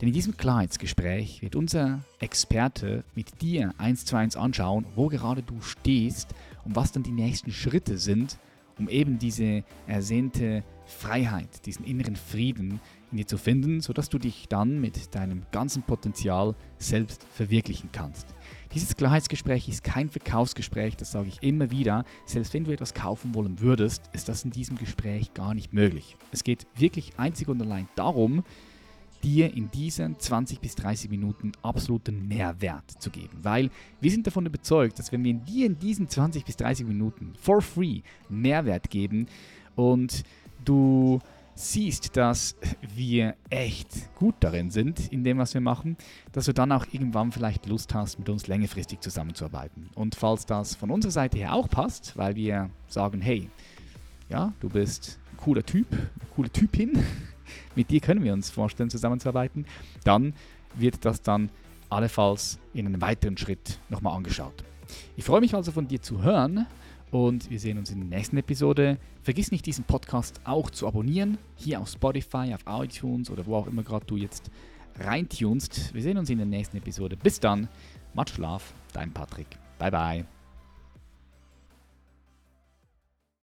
Denn in diesem Klarheitsgespräch wird unser Experte mit dir eins zu eins anschauen, wo gerade du stehst und was dann die nächsten Schritte sind, um eben diese ersehnte Freiheit, diesen inneren Frieden in dir zu finden, sodass du dich dann mit deinem ganzen Potenzial selbst verwirklichen kannst. Dieses Klarheitsgespräch ist kein Verkaufsgespräch, das sage ich immer wieder. Selbst wenn du etwas kaufen wollen würdest, ist das in diesem Gespräch gar nicht möglich. Es geht wirklich einzig und allein darum, dir in diesen 20 bis 30 Minuten absoluten Mehrwert zu geben. Weil wir sind davon überzeugt, dass wenn wir dir in diesen 20 bis 30 Minuten for free Mehrwert geben und du siehst, dass wir echt gut darin sind, in dem, was wir machen, dass du dann auch irgendwann vielleicht Lust hast, mit uns längerfristig zusammenzuarbeiten. Und falls das von unserer Seite her auch passt, weil wir sagen, hey, ja, du bist ein cooler Typ, eine coole Typin, mit dir können wir uns vorstellen, zusammenzuarbeiten, dann wird das dann allenfalls in einem weiteren Schritt nochmal angeschaut. Ich freue mich also von dir zu hören und wir sehen uns in der nächsten Episode. Vergiss nicht, diesen Podcast auch zu abonnieren. Hier auf Spotify, auf iTunes oder wo auch immer gerade du jetzt reintunst. Wir sehen uns in der nächsten Episode. Bis dann. Macht Schlaf. Dein Patrick. Bye, bye.